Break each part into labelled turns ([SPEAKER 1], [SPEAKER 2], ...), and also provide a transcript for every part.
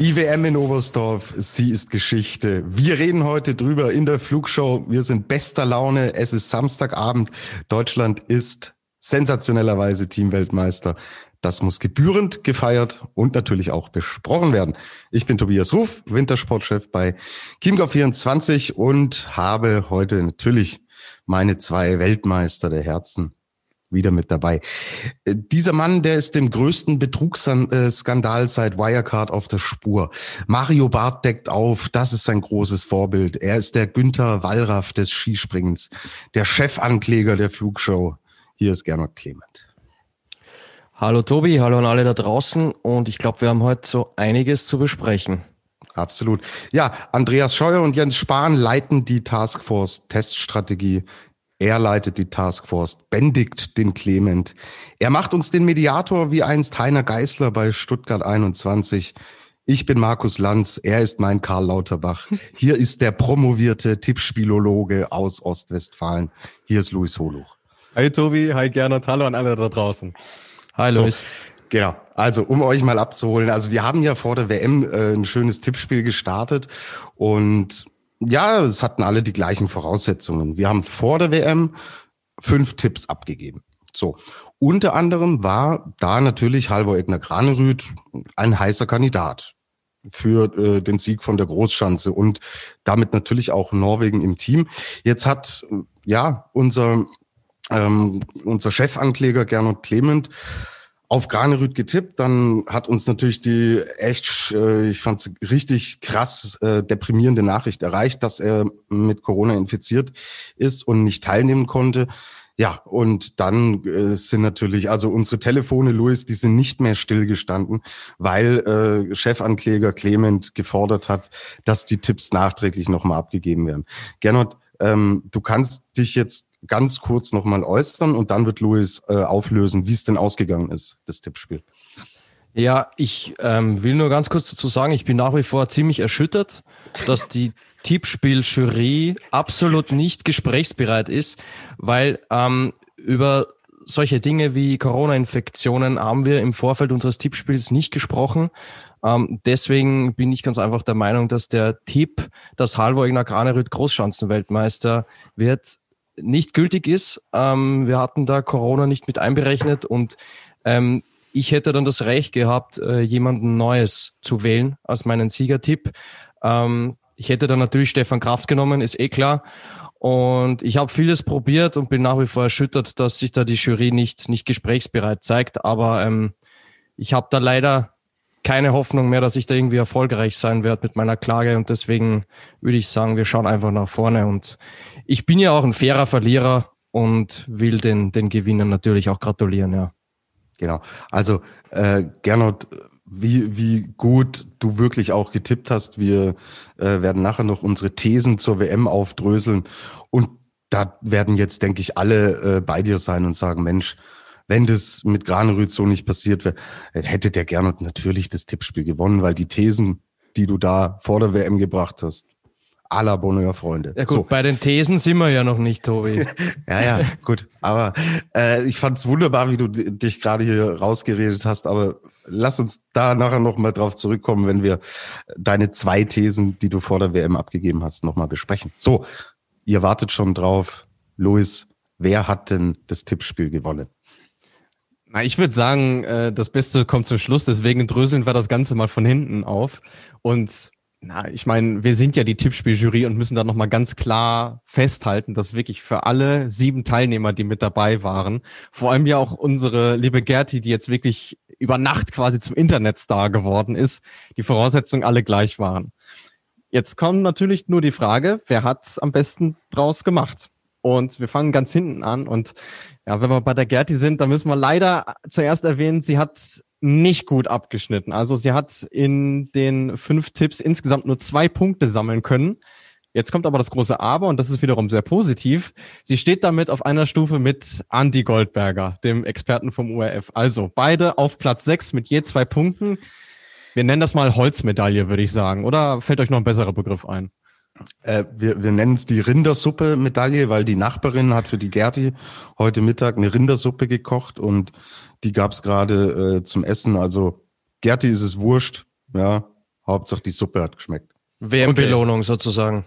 [SPEAKER 1] Die WM in Oberstdorf, sie ist Geschichte. Wir reden heute drüber in der Flugshow. Wir sind bester Laune. Es ist Samstagabend. Deutschland ist sensationellerweise Teamweltmeister. Das muss gebührend gefeiert und natürlich auch besprochen werden. Ich bin Tobias Ruf, Wintersportchef bei Chiemgau24 und habe heute natürlich meine zwei Weltmeister der Herzen wieder mit dabei. Äh, dieser Mann, der ist dem größten Betrugsskandal seit Wirecard auf der Spur. Mario Barth deckt auf, das ist sein großes Vorbild. Er ist der Günther Wallraff des Skispringens, der Chefankläger der Flugshow. Hier ist Gernot Clement.
[SPEAKER 2] Hallo Tobi, hallo an alle da draußen und ich glaube, wir haben heute so einiges zu besprechen.
[SPEAKER 1] Absolut. Ja, Andreas Scheuer und Jens Spahn leiten die Taskforce Teststrategie er leitet die Taskforce, bändigt den Clement. Er macht uns den Mediator wie einst Heiner Geißler bei Stuttgart 21. Ich bin Markus Lanz, er ist mein Karl Lauterbach. Hier ist der promovierte Tippspielologe aus Ostwestfalen. Hier ist Luis Holuch.
[SPEAKER 3] Hi Tobi, hi Gernot, hallo an alle da draußen.
[SPEAKER 1] Hi Luis. So, genau, also um euch mal abzuholen. Also wir haben ja vor der WM äh, ein schönes Tippspiel gestartet und ja, es hatten alle die gleichen Voraussetzungen. Wir haben vor der WM fünf Tipps abgegeben. So. Unter anderem war da natürlich Halvor Egner Granerüth ein heißer Kandidat für äh, den Sieg von der Großschanze und damit natürlich auch Norwegen im Team. Jetzt hat ja unser ähm, unser Chefankläger Gernot Clement auf Granerüth getippt, dann hat uns natürlich die echt, äh, ich fand es richtig krass äh, deprimierende Nachricht erreicht, dass er mit Corona infiziert ist und nicht teilnehmen konnte. Ja, und dann äh, sind natürlich, also unsere Telefone, Louis, die sind nicht mehr stillgestanden, weil äh, Chefankläger Clement gefordert hat, dass die Tipps nachträglich nochmal abgegeben werden. Gernot, ähm, du kannst dich jetzt ganz kurz nochmal äußern und dann wird Luis äh, auflösen, wie es denn ausgegangen ist, das Tippspiel.
[SPEAKER 2] Ja, ich ähm, will nur ganz kurz dazu sagen, ich bin nach wie vor ziemlich erschüttert, dass die Tippspiel-Jury absolut nicht gesprächsbereit ist, weil ähm, über solche Dinge wie Corona-Infektionen haben wir im Vorfeld unseres Tippspiels nicht gesprochen. Ähm, deswegen bin ich ganz einfach der Meinung, dass der Tipp, dass Halvor Ignar Granerüth Großschanzenweltmeister wird, nicht gültig ist. Ähm, wir hatten da Corona nicht mit einberechnet und ähm, ich hätte dann das Recht gehabt, äh, jemanden Neues zu wählen als meinen Siegertipp. Ähm, ich hätte dann natürlich Stefan Kraft genommen, ist eh klar. Und ich habe vieles probiert und bin nach wie vor erschüttert, dass sich da die Jury nicht, nicht gesprächsbereit zeigt. Aber ähm, ich habe da leider keine Hoffnung mehr, dass ich da irgendwie erfolgreich sein werde mit meiner Klage. Und deswegen würde ich sagen, wir schauen einfach nach vorne. Und ich bin ja auch ein fairer Verlierer und will den, den Gewinnern natürlich auch gratulieren, ja.
[SPEAKER 1] Genau. Also äh, Gernot, wie, wie gut du wirklich auch getippt hast. Wir äh, werden nachher noch unsere Thesen zur WM aufdröseln. Und da werden jetzt, denke ich, alle äh, bei dir sein und sagen, Mensch, wenn das mit Granerüth so nicht passiert wäre, hätte der Gernot natürlich das Tippspiel gewonnen, weil die Thesen, die du da vor der WM gebracht hast, la Bonheur, Freunde.
[SPEAKER 2] Ja gut, so. bei den Thesen sind wir ja noch nicht, Tobi.
[SPEAKER 1] ja, ja, gut. Aber äh, ich fand es wunderbar, wie du dich gerade hier rausgeredet hast. Aber lass uns da nachher nochmal drauf zurückkommen, wenn wir deine zwei Thesen, die du vor der WM abgegeben hast, nochmal besprechen. So, ihr wartet schon drauf. Luis, wer hat denn das Tippspiel gewonnen?
[SPEAKER 3] Na, ich würde sagen, äh, das Beste kommt zum Schluss, deswegen dröseln wir das Ganze mal von hinten auf. Und na, ich meine, wir sind ja die Tippspieljury und müssen da nochmal ganz klar festhalten, dass wirklich für alle sieben Teilnehmer, die mit dabei waren, vor allem ja auch unsere liebe Gerti, die jetzt wirklich über Nacht quasi zum Internetstar geworden ist, die Voraussetzungen alle gleich waren. Jetzt kommt natürlich nur die Frage, wer hat's am besten draus gemacht? Und wir fangen ganz hinten an. Und ja, wenn wir bei der Gerti sind, dann müssen wir leider zuerst erwähnen, sie hat nicht gut abgeschnitten. Also sie hat in den fünf Tipps insgesamt nur zwei Punkte sammeln können. Jetzt kommt aber das große Aber und das ist wiederum sehr positiv. Sie steht damit auf einer Stufe mit Andy Goldberger, dem Experten vom URF. Also beide auf Platz sechs mit je zwei Punkten. Wir nennen das mal Holzmedaille, würde ich sagen. Oder fällt euch noch ein besserer Begriff ein?
[SPEAKER 1] Äh, wir wir nennen es die Rindersuppe-Medaille, weil die Nachbarin hat für die Gerti heute Mittag eine Rindersuppe gekocht und die gab's gerade äh, zum Essen. Also Gerti ist es wurscht, ja. Hauptsache die Suppe hat geschmeckt.
[SPEAKER 2] WM-Belohnung sozusagen.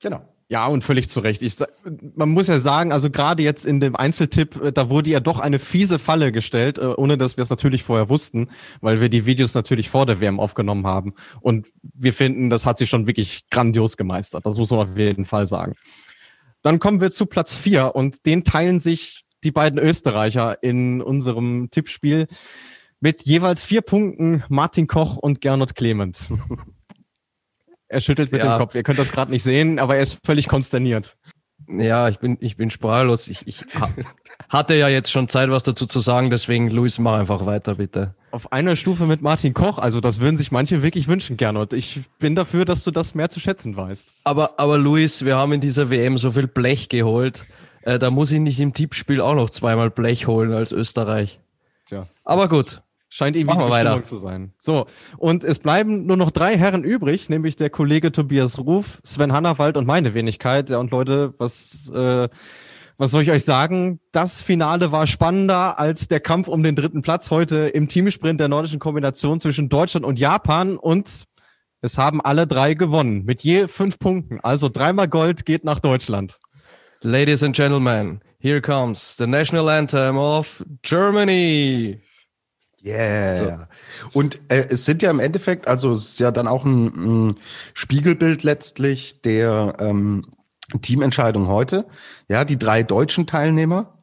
[SPEAKER 1] Genau.
[SPEAKER 3] Ja, und völlig zu Recht. Ich, man muss ja sagen, also gerade jetzt in dem Einzeltipp, äh, da wurde ja doch eine fiese Falle gestellt, äh, ohne dass wir es natürlich vorher wussten, weil wir die Videos natürlich vor der WM aufgenommen haben. Und wir finden, das hat sie schon wirklich grandios gemeistert. Das muss man auf jeden Fall sagen. Dann kommen wir zu Platz vier und den teilen sich die beiden Österreicher in unserem Tippspiel mit jeweils vier Punkten Martin Koch und Gernot Clement. Er schüttelt mit
[SPEAKER 2] Ja.
[SPEAKER 3] dem Kopf. Ihr könnt das gerade nicht sehen, aber er ist völlig konsterniert.
[SPEAKER 2] Ja, ich bin, ich bin sprachlos. Ich, ich ha hatte ja jetzt schon Zeit, was dazu zu sagen, deswegen, Luis, mach einfach weiter, bitte.
[SPEAKER 3] Auf einer Stufe mit Martin Koch, also das würden sich manche wirklich wünschen, Gernot. Ich bin dafür, dass du das mehr zu schätzen weißt.
[SPEAKER 2] Aber, aber Luis, wir haben in dieser WM so viel Blech geholt. Äh, da muss ich nicht im Tippspiel auch noch zweimal Blech holen als Österreich.
[SPEAKER 3] Tja.
[SPEAKER 2] Aber gut.
[SPEAKER 3] Scheint irgendwie die
[SPEAKER 2] weiter.
[SPEAKER 3] Zu sein. So, und es bleiben nur noch drei Herren übrig, nämlich der Kollege Tobias Ruf, Sven Hannawald und meine Wenigkeit. Ja, und Leute, was, äh, was soll ich euch sagen? Das Finale war spannender als der Kampf um den dritten Platz heute im Teamsprint der nordischen Kombination zwischen Deutschland und Japan. Und es haben alle drei gewonnen mit je fünf Punkten. Also dreimal Gold geht nach Deutschland.
[SPEAKER 2] Ladies and gentlemen, here comes the national anthem of Germany.
[SPEAKER 1] Yeah. Und äh, es sind ja im Endeffekt, also es ist ja dann auch ein, ein Spiegelbild letztlich der ähm, Teamentscheidung heute. Ja, die drei deutschen Teilnehmer,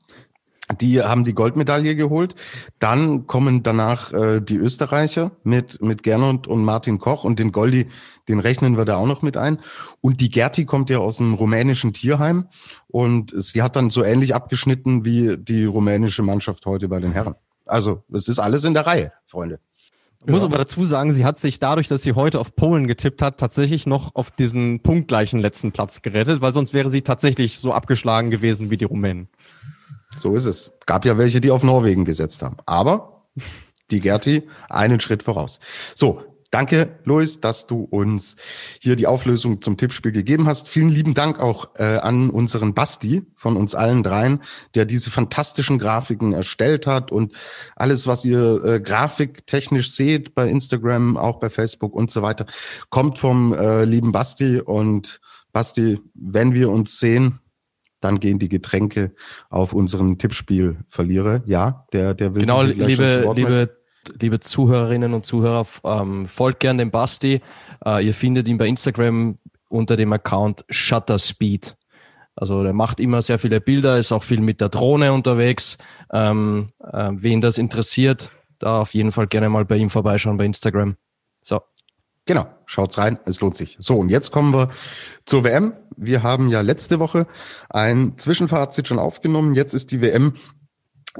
[SPEAKER 1] die haben die Goldmedaille geholt. Dann kommen danach äh, die Österreicher mit, mit Gernot und Martin Koch und den Goldi, den rechnen wir da auch noch mit ein. Und die Gerti kommt ja aus dem rumänischen Tierheim und sie hat dann so ähnlich abgeschnitten wie die rumänische Mannschaft heute bei den Herren. Also, es ist alles in der Reihe, Freunde.
[SPEAKER 3] Ich muss aber dazu sagen, sie hat sich dadurch, dass sie heute auf Polen getippt hat, tatsächlich noch auf diesen punktgleichen letzten Platz gerettet, weil sonst wäre sie tatsächlich so abgeschlagen gewesen wie die Rumänen.
[SPEAKER 1] So ist es. Gab ja welche, die auf Norwegen gesetzt haben. Aber die Gerti einen Schritt voraus. So, danke, Luis, dass du uns hier die Auflösung zum Tippspiel gegeben hast. Vielen lieben Dank auch äh, an unseren Basti von uns allen dreien, der diese fantastischen Grafiken erstellt hat und alles, was ihr äh, grafiktechnisch seht bei Instagram, auch bei Facebook und so weiter, kommt vom äh, lieben Basti. Und Basti, wenn wir uns sehen, dann gehen die Getränke auf unseren Tippspiel-Verlierer. Ja, der, der will
[SPEAKER 2] Genau, liebe, liebe, liebe Zuhörerinnen und Zuhörer, ähm, folgt gern dem Basti. Äh, ihr findet ihn bei Instagram unter dem Account Shutterspeed. Also der macht immer sehr viele Bilder, ist auch viel mit der Drohne unterwegs. Ähm, äh, wen das interessiert, da auf jeden Fall gerne mal bei ihm vorbeischauen bei Instagram. So.
[SPEAKER 1] Genau, schaut's rein, es lohnt sich. So, und jetzt kommen wir zur WM. Wir haben ja letzte Woche ein Zwischenfazit schon aufgenommen. Jetzt ist die WM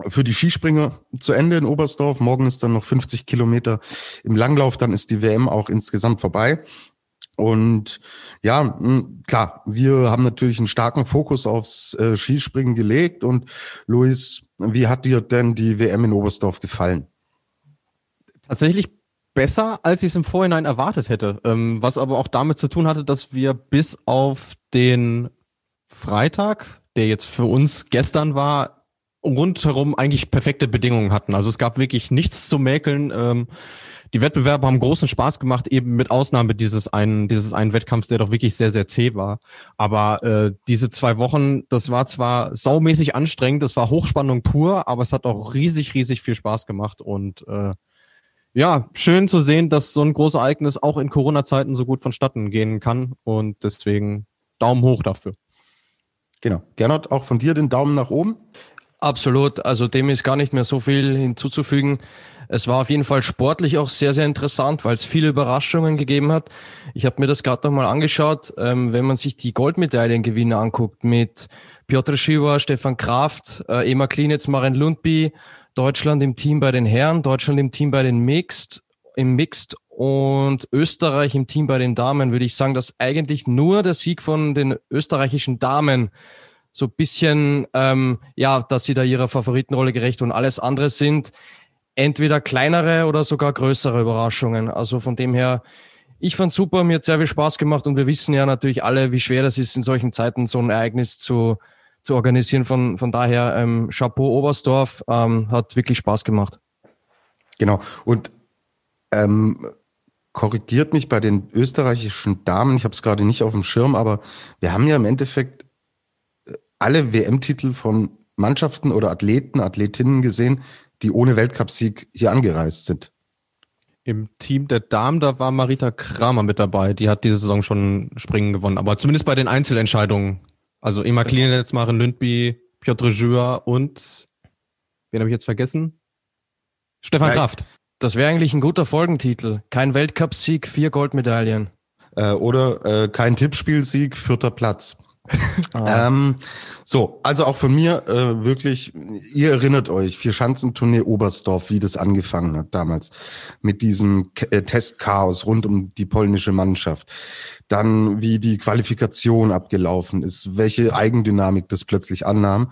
[SPEAKER 1] für die Skispringer zu Ende in Oberstdorf. Morgen ist dann noch 50 Kilometer im Langlauf, dann ist die WM auch insgesamt vorbei. Und ja, klar, wir haben natürlich einen starken Fokus aufs äh, Skispringen gelegt. Und Luis, wie hat dir denn die WM in Oberstdorf gefallen?
[SPEAKER 3] Tatsächlich besser, als ich es im Vorhinein erwartet hätte. Ähm, was aber auch damit zu tun hatte, dass wir bis auf den Freitag, der jetzt für uns gestern war, rundherum eigentlich perfekte Bedingungen hatten. Also es gab wirklich nichts zu mäkeln. Ähm, die Wettbewerbe haben großen Spaß gemacht, eben mit Ausnahme dieses einen, dieses einen Wettkampfs, der doch wirklich sehr, sehr zäh war. Aber äh, diese zwei Wochen, das war zwar saumäßig anstrengend, das war Hochspannung pur, aber es hat auch riesig, riesig viel Spaß gemacht und äh, ja, schön zu sehen, dass so ein großes Ereignis auch in Corona-Zeiten so gut vonstatten gehen kann und deswegen Daumen hoch dafür.
[SPEAKER 1] Genau. Gernot, auch von dir den Daumen nach oben.
[SPEAKER 2] Absolut, also dem ist gar nicht mehr so viel hinzuzufügen. Es war auf jeden Fall sportlich auch sehr, sehr interessant, weil es viele Überraschungen gegeben hat. Ich habe mir das gerade nochmal angeschaut, ähm, wenn man sich die Goldmedaillengewinner anguckt mit Piotr Schiwa, Stefan Kraft, äh, Ema Klinitz, Maren Lundby, Deutschland im Team bei den Herren, Deutschland im Team bei den Mixed, im Mixed und Österreich im Team bei den Damen, würde ich sagen, dass eigentlich nur der Sieg von den österreichischen Damen so bisschen, ähm, ja, dass sie da ihrer Favoritenrolle gerecht und alles andere sind entweder kleinere oder sogar größere Überraschungen. Also von dem her, ich fand super, mir hat sehr viel Spaß gemacht und wir wissen ja natürlich alle, wie schwer das ist, in solchen Zeiten so ein Ereignis zu, zu organisieren. Von, von daher, ähm, Chapeau Oberstdorf, ähm, hat wirklich Spaß gemacht.
[SPEAKER 1] Genau. Und ähm, korrigiert mich bei den österreichischen Damen, ich habe es gerade nicht auf dem Schirm, aber wir haben ja im Endeffekt äh, alle WM-Titel von Mannschaften oder Athleten, Athletinnen gesehen, die ohne Weltcupsieg hier angereist sind.
[SPEAKER 3] Im Team der Damen, da war Marita Kramer mit dabei. Die hat diese Saison schon Springen gewonnen. Aber zumindest bei den Einzelentscheidungen. Also Emma Klinetz, Maren Lündby, Piotr Jura und wen habe ich jetzt vergessen? Stefan Nein. Kraft.
[SPEAKER 2] Das wäre eigentlich ein guter Folgentitel. Kein Weltcupsieg, vier Goldmedaillen.
[SPEAKER 1] Äh, oder äh, kein Tippspielsieg, vierter Platz. Ah. Ähm, so, also auch von mir äh, wirklich, ihr erinnert euch, vier Schanzentournee Oberstdorf, wie das angefangen hat damals mit diesem äh, Testchaos rund um die polnische Mannschaft. Dann wie die Qualifikation abgelaufen ist, welche Eigendynamik das plötzlich annahm.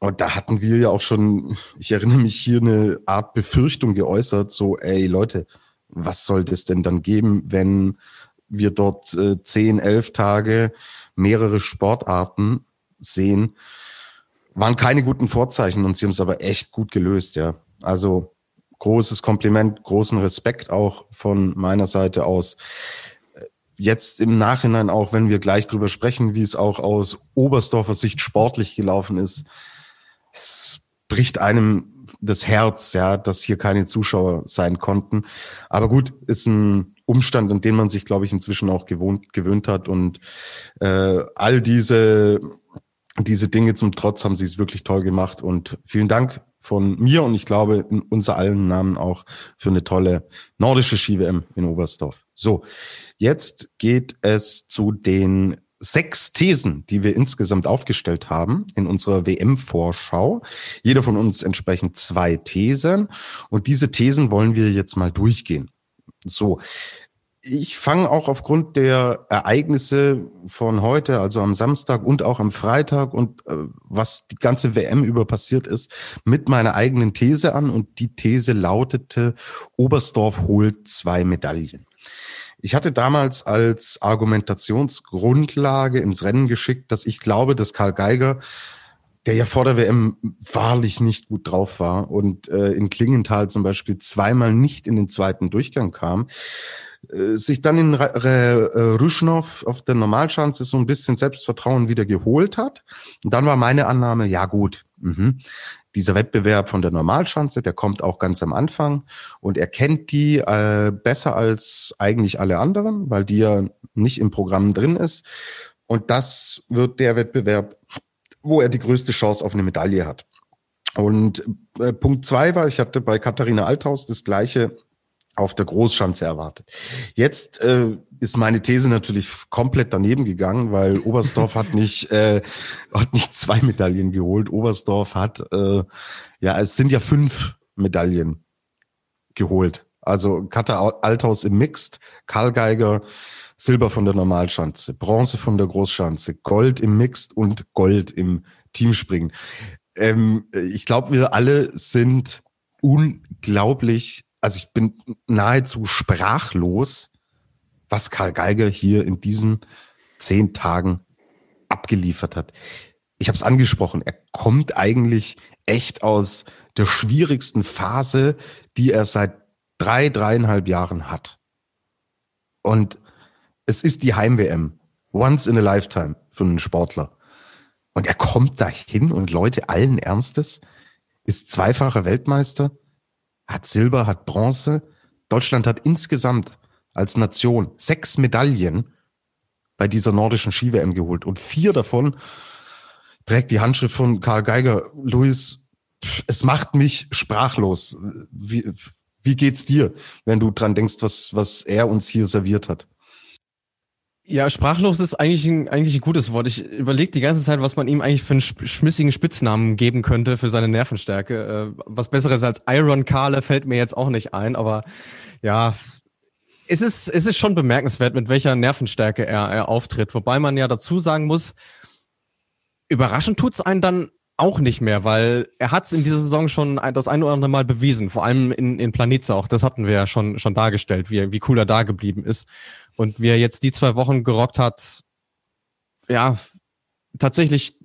[SPEAKER 1] Und da hatten wir ja auch schon, ich erinnere mich hier eine Art Befürchtung geäußert, so, ey Leute, was soll das denn dann geben, wenn wir dort äh, zehn, elf Tage mehrere Sportarten sehen, waren keine guten Vorzeichen und sie haben es aber echt gut gelöst, ja. Also großes Kompliment, großen Respekt auch von meiner Seite aus. Jetzt im Nachhinein auch, wenn wir gleich drüber sprechen, wie es auch aus Oberstdorfer Sicht sportlich gelaufen ist, es bricht einem das Herz, ja, dass hier keine Zuschauer sein konnten. Aber gut, ist ein Umstand, an den man sich, glaube ich, inzwischen auch gewohnt, gewöhnt hat. Und äh, all diese, diese Dinge zum Trotz haben sie es wirklich toll gemacht. Und vielen Dank von mir und ich glaube in unser allen Namen auch für eine tolle nordische Ski-WM in Oberstdorf. So, jetzt geht es zu den sechs Thesen, die wir insgesamt aufgestellt haben in unserer WM-Vorschau. Jeder von uns entsprechend zwei Thesen. Und diese Thesen wollen wir jetzt mal durchgehen. So. Ich fange auch aufgrund der Ereignisse von heute, also am Samstag und auch am Freitag und äh, was die ganze WM über passiert ist, mit meiner eigenen These an. Und die These lautete, Oberstdorf holt zwei Medaillen. Ich hatte damals als Argumentationsgrundlage ins Rennen geschickt, dass ich glaube, dass Karl Geiger der ja vor der WM wahrlich nicht gut drauf war und äh, in Klingenthal zum Beispiel zweimal nicht in den zweiten Durchgang kam, äh, sich dann in äh, Ruschnow auf der Normalschanze so ein bisschen Selbstvertrauen wieder geholt hat. Und dann war meine Annahme, ja gut, mh, dieser Wettbewerb von der Normalschanze, der kommt auch ganz am Anfang und er kennt die äh, besser als eigentlich alle anderen, weil die ja nicht im Programm drin ist. Und das wird der Wettbewerb wo er die größte Chance auf eine Medaille hat. Und äh, Punkt zwei war, ich hatte bei Katharina Althaus das gleiche auf der Großschanze erwartet. Jetzt äh, ist meine These natürlich komplett daneben gegangen, weil Oberstdorf hat nicht äh, hat nicht zwei Medaillen geholt. Oberstdorf hat äh, ja es sind ja fünf Medaillen geholt. Also Katha Althaus im Mixed, Karl Geiger Silber von der Normalschanze, Bronze von der Großschanze, Gold im Mixed und Gold im Teamspringen. Ähm, ich glaube, wir alle sind unglaublich, also ich bin nahezu sprachlos, was Karl Geiger hier in diesen zehn Tagen abgeliefert hat. Ich habe es angesprochen, er kommt eigentlich echt aus der schwierigsten Phase, die er seit drei, dreieinhalb Jahren hat. Und es ist die Heim-WM. Once in a lifetime für einen Sportler. Und er kommt dahin und Leute allen Ernstes ist zweifacher Weltmeister, hat Silber, hat Bronze. Deutschland hat insgesamt als Nation sechs Medaillen bei dieser nordischen Ski-WM geholt und vier davon trägt die Handschrift von Karl Geiger. Luis, es macht mich sprachlos. Wie, wie geht's dir, wenn du dran denkst, was, was er uns hier serviert hat?
[SPEAKER 3] Ja, sprachlos ist eigentlich ein, eigentlich ein gutes Wort. Ich überlege die ganze Zeit, was man ihm eigentlich für einen schmissigen Spitznamen geben könnte für seine Nervenstärke. Äh, was Besseres als Iron Carle fällt mir jetzt auch nicht ein, aber ja, es ist, es ist schon bemerkenswert, mit welcher Nervenstärke er, er auftritt. Wobei man ja dazu sagen muss, überraschend tut's einen dann auch nicht mehr, weil er hat es in dieser Saison schon das ein oder andere Mal bewiesen, vor allem in, in Planice auch. Das hatten wir ja schon, schon dargestellt, wie, wie cool er da geblieben ist. Und wie er jetzt die zwei Wochen gerockt hat, ja, tatsächlich,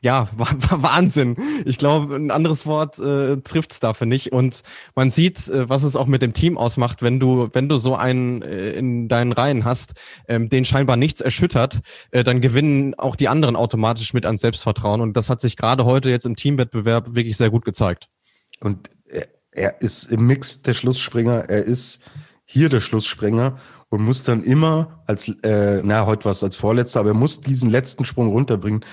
[SPEAKER 3] ja, Wahnsinn. Ich glaube, ein anderes Wort äh, trifft es dafür nicht. Und man sieht, äh, was es auch mit dem Team ausmacht, wenn du, wenn du so einen äh, in deinen Reihen hast, ähm, den scheinbar nichts erschüttert, äh, dann gewinnen auch die anderen automatisch mit an Selbstvertrauen. Und das hat sich gerade heute jetzt im Teamwettbewerb wirklich sehr gut gezeigt.
[SPEAKER 1] Und er ist im Mix der Schlussspringer, er ist hier der Schlussspringer und muss dann immer als, äh, na, heute war es als Vorletzter, aber er muss diesen letzten Sprung runterbringen.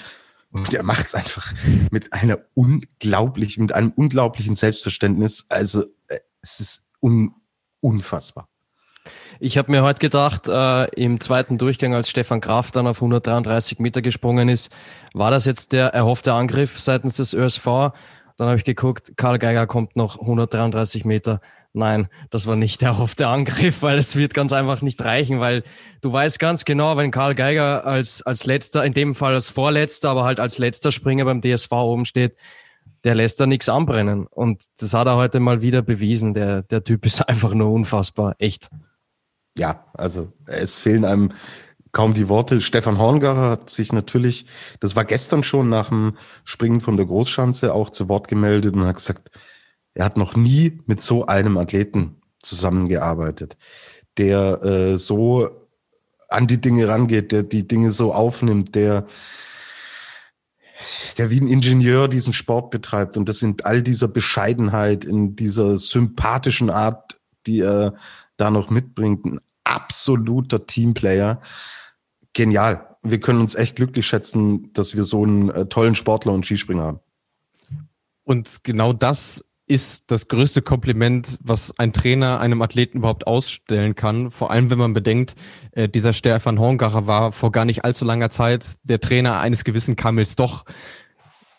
[SPEAKER 1] Und er macht es einfach mit einer unglaublichen, mit einem unglaublichen Selbstverständnis. Also äh, es ist un, unfassbar.
[SPEAKER 2] Ich habe mir heute gedacht, äh, im zweiten Durchgang, als Stefan Kraft dann auf 133 Meter gesprungen ist, war das jetzt der erhoffte Angriff seitens des ÖSV? Dann habe ich geguckt, Karl Geiger kommt noch 133 Meter Nein, das war nicht der erhoffte Angriff, weil es wird ganz einfach nicht reichen, weil du weißt ganz genau, wenn Karl Geiger als, als letzter, in dem Fall als vorletzter, aber halt als letzter Springer beim DSV oben steht, der lässt da nichts anbrennen. Und das hat er heute mal wieder bewiesen. Der, der Typ ist einfach nur unfassbar. Echt.
[SPEAKER 1] Ja, also es fehlen einem kaum die Worte. Stefan Horngarer hat sich natürlich, das war gestern schon nach dem Springen von der Großschanze auch zu Wort gemeldet und hat gesagt, er hat noch nie mit so einem Athleten zusammengearbeitet, der äh, so an die Dinge rangeht, der die Dinge so aufnimmt, der der wie ein Ingenieur diesen Sport betreibt und das in all dieser Bescheidenheit, in dieser sympathischen Art, die er da noch mitbringt, ein absoluter Teamplayer. Genial. Wir können uns echt glücklich schätzen, dass wir so einen äh, tollen Sportler und Skispringer haben.
[SPEAKER 3] Und genau das ist das größte Kompliment, was ein Trainer einem Athleten überhaupt ausstellen kann. Vor allem, wenn man bedenkt, äh, dieser Stefan Horngacher war vor gar nicht allzu langer Zeit der Trainer eines gewissen Kamils doch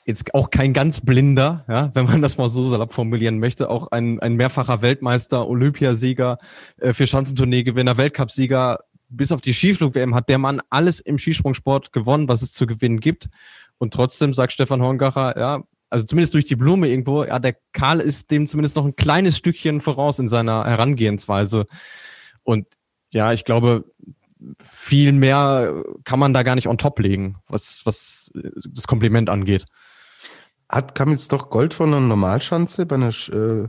[SPEAKER 3] jetzt auch kein ganz blinder, ja, wenn man das mal so salopp formulieren möchte, auch ein, ein mehrfacher Weltmeister, Olympiasieger, äh, für Schanzentourneegewinner, Weltcupsieger, bis auf die Skiflug-WM hat der Mann alles im Skisprungsport gewonnen, was es zu gewinnen gibt. Und trotzdem sagt Stefan Horngacher, ja, also zumindest durch die Blume irgendwo, ja, der Karl ist dem zumindest noch ein kleines Stückchen voraus in seiner Herangehensweise. Und ja, ich glaube, viel mehr kann man da gar nicht on top legen, was, was das Kompliment angeht.
[SPEAKER 1] Hat kam jetzt doch Gold von einer Normalschanze bei einer äh,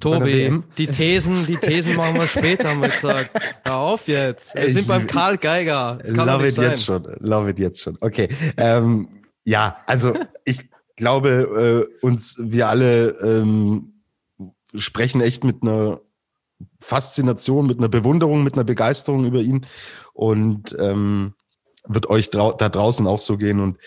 [SPEAKER 2] Tobi, die Thesen, die Thesen machen wir später, haben wir gesagt. Hör auf jetzt. Wir sind beim Karl Geiger.
[SPEAKER 1] Das kann love it sein. jetzt schon. Love it jetzt schon. Okay. Ähm, ja, also ich glaube, äh, uns, wir alle ähm, sprechen echt mit einer Faszination, mit einer Bewunderung, mit einer Begeisterung über ihn und ähm, wird euch drau da draußen auch so gehen. Und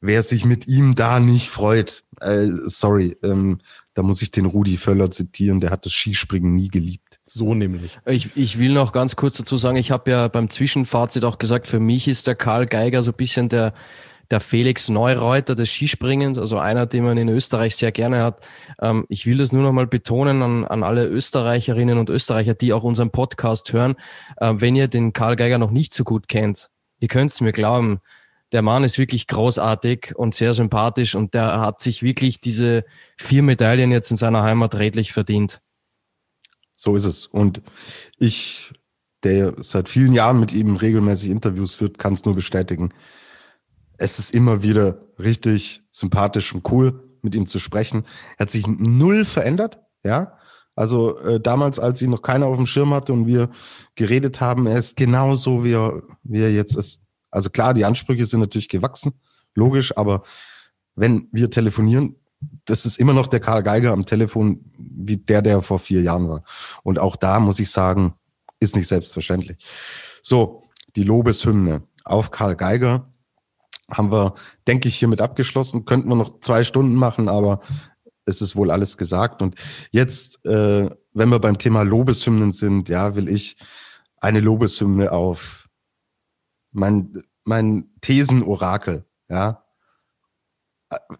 [SPEAKER 1] wer sich mit ihm da nicht freut, äh, sorry, ähm, da muss ich den Rudi Völler zitieren, der hat das Skispringen nie geliebt.
[SPEAKER 2] So nämlich. Ich, ich will noch ganz kurz dazu sagen, ich habe ja beim Zwischenfazit auch gesagt, für mich ist der Karl Geiger so ein bisschen der der Felix Neureuter des Skispringens, also einer, den man in Österreich sehr gerne hat. Ähm, ich will das nur noch mal betonen an, an alle Österreicherinnen und Österreicher, die auch unseren Podcast hören. Äh, wenn ihr den Karl Geiger noch nicht so gut kennt, ihr könnt es mir glauben, der Mann ist wirklich großartig und sehr sympathisch und der hat sich wirklich diese vier Medaillen jetzt in seiner Heimat redlich verdient.
[SPEAKER 1] So ist es. Und ich, der seit vielen Jahren mit ihm regelmäßig Interviews führt, kann es nur bestätigen es ist immer wieder richtig sympathisch und cool, mit ihm zu sprechen. Er hat sich null verändert, ja. Also äh, damals, als ihn noch keiner auf dem Schirm hatte und wir geredet haben, er ist genauso, wie er, wie er jetzt ist. Also klar, die Ansprüche sind natürlich gewachsen, logisch, aber wenn wir telefonieren, das ist immer noch der Karl Geiger am Telefon, wie der, der vor vier Jahren war. Und auch da muss ich sagen, ist nicht selbstverständlich. So, die Lobeshymne auf Karl Geiger haben wir, denke ich, hiermit abgeschlossen. Könnten wir noch zwei Stunden machen, aber es ist wohl alles gesagt. Und jetzt, äh, wenn wir beim Thema Lobeshymnen sind, ja, will ich eine Lobeshymne auf mein, mein Thesenorakel, ja.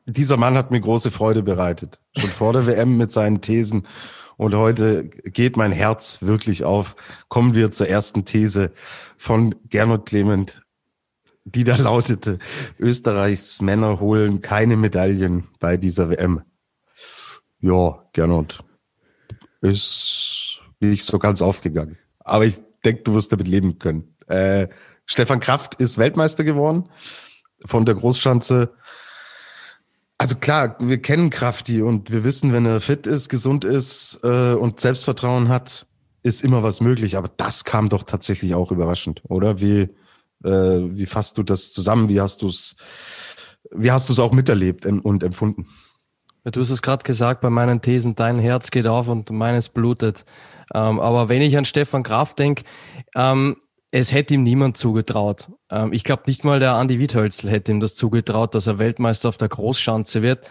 [SPEAKER 1] Dieser Mann hat mir große Freude bereitet. Schon vor der WM mit seinen Thesen. Und heute geht mein Herz wirklich auf. Kommen wir zur ersten These von Gernot Clement, die da lautete, Österreichs Männer holen keine Medaillen bei dieser WM. Ja, Gernot, ist nicht so ganz aufgegangen. Aber ich denke, du wirst damit leben können. Äh, Stefan Kraft ist Weltmeister geworden von der Großschanze. Also klar, wir kennen Krafti und wir wissen, wenn er fit ist, gesund ist äh, und Selbstvertrauen hat, ist immer was möglich. Aber das kam doch tatsächlich auch überraschend, oder? Wie, äh, wie fasst du das zusammen? Wie hast du es, wie hast du es auch miterlebt und empfunden?
[SPEAKER 2] Ja, du hast es gerade gesagt bei meinen Thesen, dein Herz geht auf und meines blutet. Ähm, aber wenn ich an Stefan Graf denke, ähm, es hätte ihm niemand zugetraut. Ähm, ich glaube nicht mal der Andi Wiethölzl hätte ihm das zugetraut, dass er Weltmeister auf der Großschanze wird.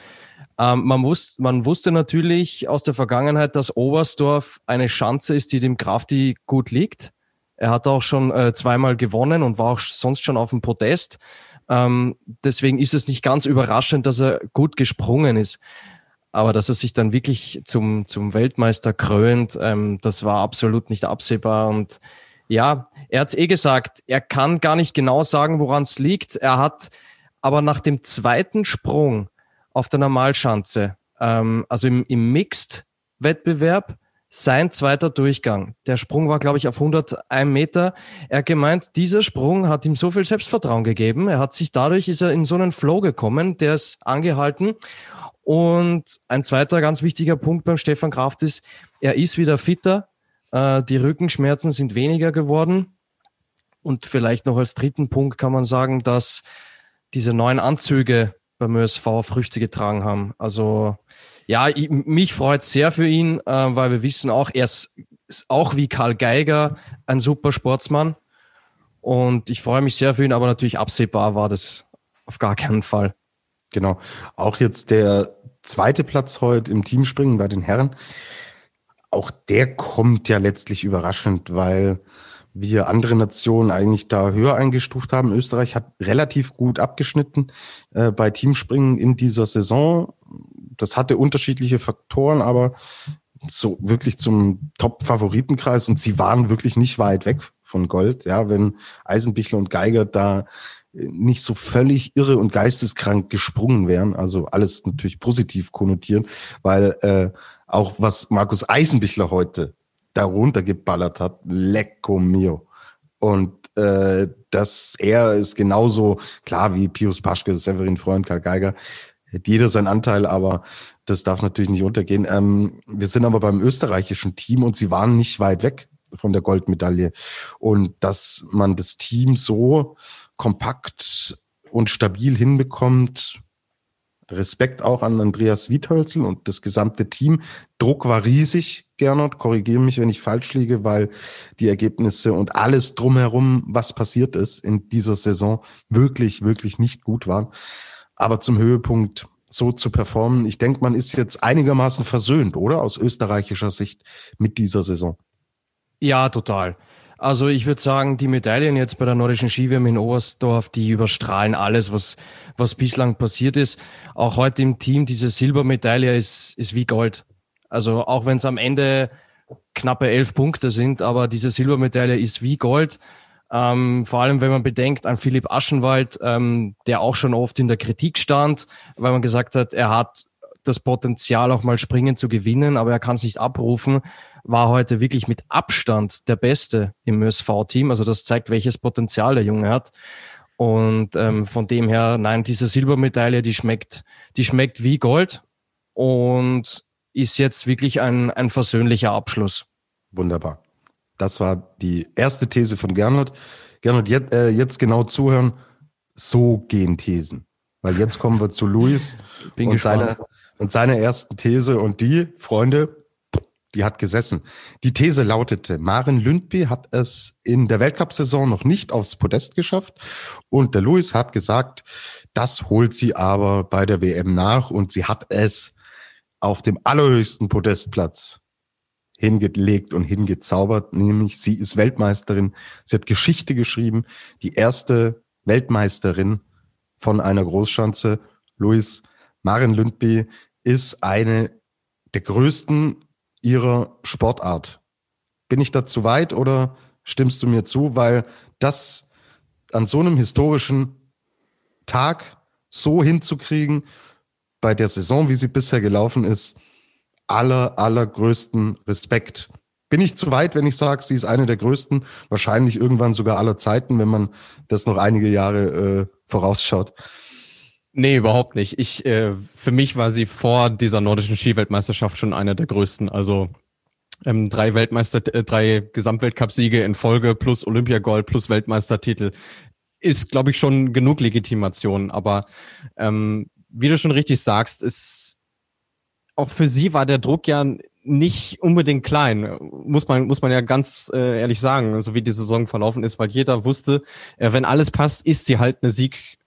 [SPEAKER 2] Ähm, man, wusste, man wusste natürlich aus der Vergangenheit, dass Oberstdorf eine Schanze ist, die dem Krafti gut liegt. Er hat auch schon äh, zweimal gewonnen und war auch sonst schon auf dem Podest. Ähm, deswegen ist es nicht ganz überraschend, dass er gut gesprungen ist. Aber dass er sich dann wirklich zum, zum Weltmeister krönt, ähm, das war absolut nicht absehbar. Und ja, er hat es eh gesagt, er kann gar nicht genau sagen, woran es liegt. Er hat aber nach dem zweiten Sprung auf der Normalschanze, ähm, also im, im Mixed-Wettbewerb, sein zweiter Durchgang. Der Sprung war, glaube ich, auf 101 Meter. Er hat gemeint, dieser Sprung hat ihm so viel Selbstvertrauen gegeben. Er hat sich dadurch, ist er in so einen Flow gekommen, der ist angehalten. Und ein zweiter ganz wichtiger Punkt beim Stefan Kraft ist, er ist wieder fitter. Äh, die Rückenschmerzen sind weniger geworden. Und vielleicht noch als dritten Punkt kann man sagen, dass diese neuen Anzüge beim ÖSV Früchte getragen haben. Also ja, ich, mich freut sehr für ihn, äh, weil wir wissen auch, er ist, ist auch wie Karl Geiger ein super Sportsmann. Und ich freue mich sehr für ihn, aber natürlich absehbar war das auf gar keinen Fall.
[SPEAKER 1] Genau. Auch jetzt der zweite Platz heute im Teamspringen bei den Herren. Auch der kommt ja letztlich überraschend, weil wir andere Nationen eigentlich da höher eingestuft haben. Österreich hat relativ gut abgeschnitten äh, bei Teamspringen in dieser Saison. Das hatte unterschiedliche Faktoren, aber so wirklich zum Top-Favoritenkreis und sie waren wirklich nicht weit weg von Gold. Ja, wenn Eisenbichler und Geiger da nicht so völlig irre und geisteskrank gesprungen wären, also alles natürlich positiv konnotieren, weil äh, auch was Markus Eisenbichler heute darunter geballert hat, lecco mio. Und äh, dass er ist genauso klar wie Pius Paschke, Severin Freund, Karl Geiger, hat jeder seinen Anteil, aber das darf natürlich nicht untergehen. Ähm, wir sind aber beim österreichischen Team und sie waren nicht weit weg von der Goldmedaille. Und dass man das Team so kompakt und stabil hinbekommt, Respekt auch an Andreas Wiethölzel und das gesamte Team. Druck war riesig, Gernot. Korrigiere mich, wenn ich falsch liege, weil die Ergebnisse und alles drumherum, was passiert ist in dieser Saison, wirklich, wirklich nicht gut waren. Aber zum Höhepunkt so zu performen, ich denke, man ist jetzt einigermaßen versöhnt, oder? Aus österreichischer Sicht mit dieser Saison.
[SPEAKER 2] Ja, total. Also ich würde sagen, die Medaillen jetzt bei der nordischen Skiwärme in Oberstdorf, die überstrahlen alles, was, was bislang passiert ist. Auch heute im Team, diese Silbermedaille ist, ist wie Gold. Also auch wenn es am Ende knappe elf Punkte sind, aber diese Silbermedaille ist wie Gold. Ähm, vor allem, wenn man bedenkt an Philipp Aschenwald, ähm, der auch schon oft in der Kritik stand, weil man gesagt hat, er hat das Potenzial, auch mal springen zu gewinnen, aber er kann es nicht abrufen war heute wirklich mit Abstand der Beste im ÖSV-Team. Also das zeigt, welches Potenzial der Junge hat. Und ähm, von dem her, nein, diese Silbermedaille, die schmeckt, die schmeckt wie Gold und ist jetzt wirklich ein, ein versöhnlicher Abschluss.
[SPEAKER 1] Wunderbar. Das war die erste These von Gernot. Gernot, jetzt, äh, jetzt genau zuhören. So gehen Thesen. Weil jetzt kommen wir zu Luis und, seine, und seiner ersten These. Und die, Freunde, die hat gesessen. Die These lautete, Maren Lündby hat es in der Weltcup-Saison noch nicht aufs Podest geschafft und der Louis hat gesagt, das holt sie aber bei der WM nach und sie hat es auf dem allerhöchsten Podestplatz hingelegt und hingezaubert, nämlich sie ist Weltmeisterin. Sie hat Geschichte geschrieben, die erste Weltmeisterin von einer Großschanze. Louis Maren Lündby ist eine der größten ihrer Sportart. Bin ich da zu weit oder stimmst du mir zu? Weil das an so einem historischen Tag so hinzukriegen, bei der Saison, wie sie bisher gelaufen ist, aller, allergrößten Respekt. Bin ich zu weit, wenn ich sage, sie ist eine der größten, wahrscheinlich irgendwann sogar aller Zeiten, wenn man das noch einige Jahre äh, vorausschaut?
[SPEAKER 3] Nee, überhaupt nicht. Ich, äh, für mich war sie vor dieser nordischen Skiweltmeisterschaft schon eine der größten. Also ähm, drei Weltmeister, äh, drei Gesamtweltcupsiege in Folge plus Olympiagold plus Weltmeistertitel ist, glaube ich, schon genug Legitimation. Aber ähm, wie du schon richtig sagst, ist auch für sie war der Druck ja nicht unbedingt klein, muss man muss man ja ganz äh, ehrlich sagen, so wie die Saison verlaufen ist, weil jeder wusste, äh, wenn alles passt, ist sie halt eine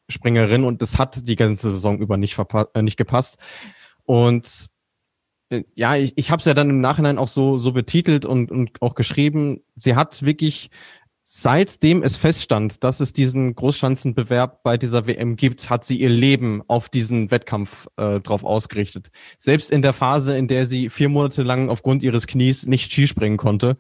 [SPEAKER 3] Siegspringerin und das hat die ganze Saison über nicht äh, nicht gepasst. Und äh, ja, ich, ich habe es ja dann im Nachhinein auch so so betitelt und und auch geschrieben. Sie hat wirklich Seitdem es feststand, dass es diesen Großschanzenbewerb bei dieser WM gibt, hat sie ihr Leben auf diesen Wettkampf äh, drauf ausgerichtet. Selbst in der Phase, in der sie vier Monate lang aufgrund ihres Knies nicht Skispringen konnte.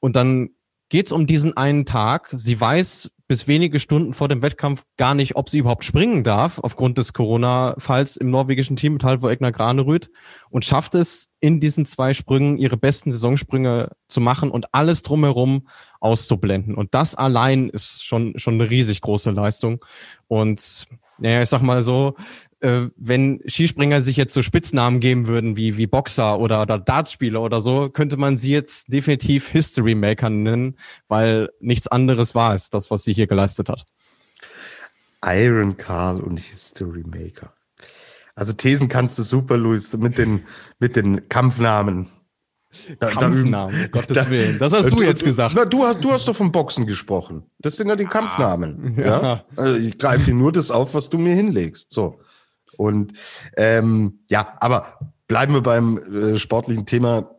[SPEAKER 3] Und dann geht's um diesen einen Tag. Sie weiß bis wenige Stunden vor dem Wettkampf gar nicht, ob sie überhaupt springen darf, aufgrund des Corona-Falls im norwegischen Team mit Halvor Egner Granerüth und schafft es in diesen zwei Sprüngen ihre besten Saisonsprünge zu machen und alles drumherum auszublenden. Und das allein ist schon, schon eine riesig große Leistung. Und naja, ich sag mal so, äh, wenn Skispringer sich jetzt so Spitznamen geben würden wie, wie Boxer oder, oder Dartspieler oder so, könnte man sie jetzt definitiv History Maker nennen, weil nichts anderes war es, das, was sie hier geleistet hat.
[SPEAKER 1] Iron Carl und History Maker. Also Thesen kannst du super, Luis, mit den, mit den Kampfnamen.
[SPEAKER 3] Da, Kampfnamen, da, Gottes da, Willen. Das hast du, du jetzt gesagt.
[SPEAKER 1] Na, du, hast, du hast doch vom Boxen gesprochen. Das sind ja die Kampfnamen. Ah, ja. ja? Also ich greife nur das auf, was du mir hinlegst. So. Und ähm, ja, aber bleiben wir beim äh, sportlichen Thema.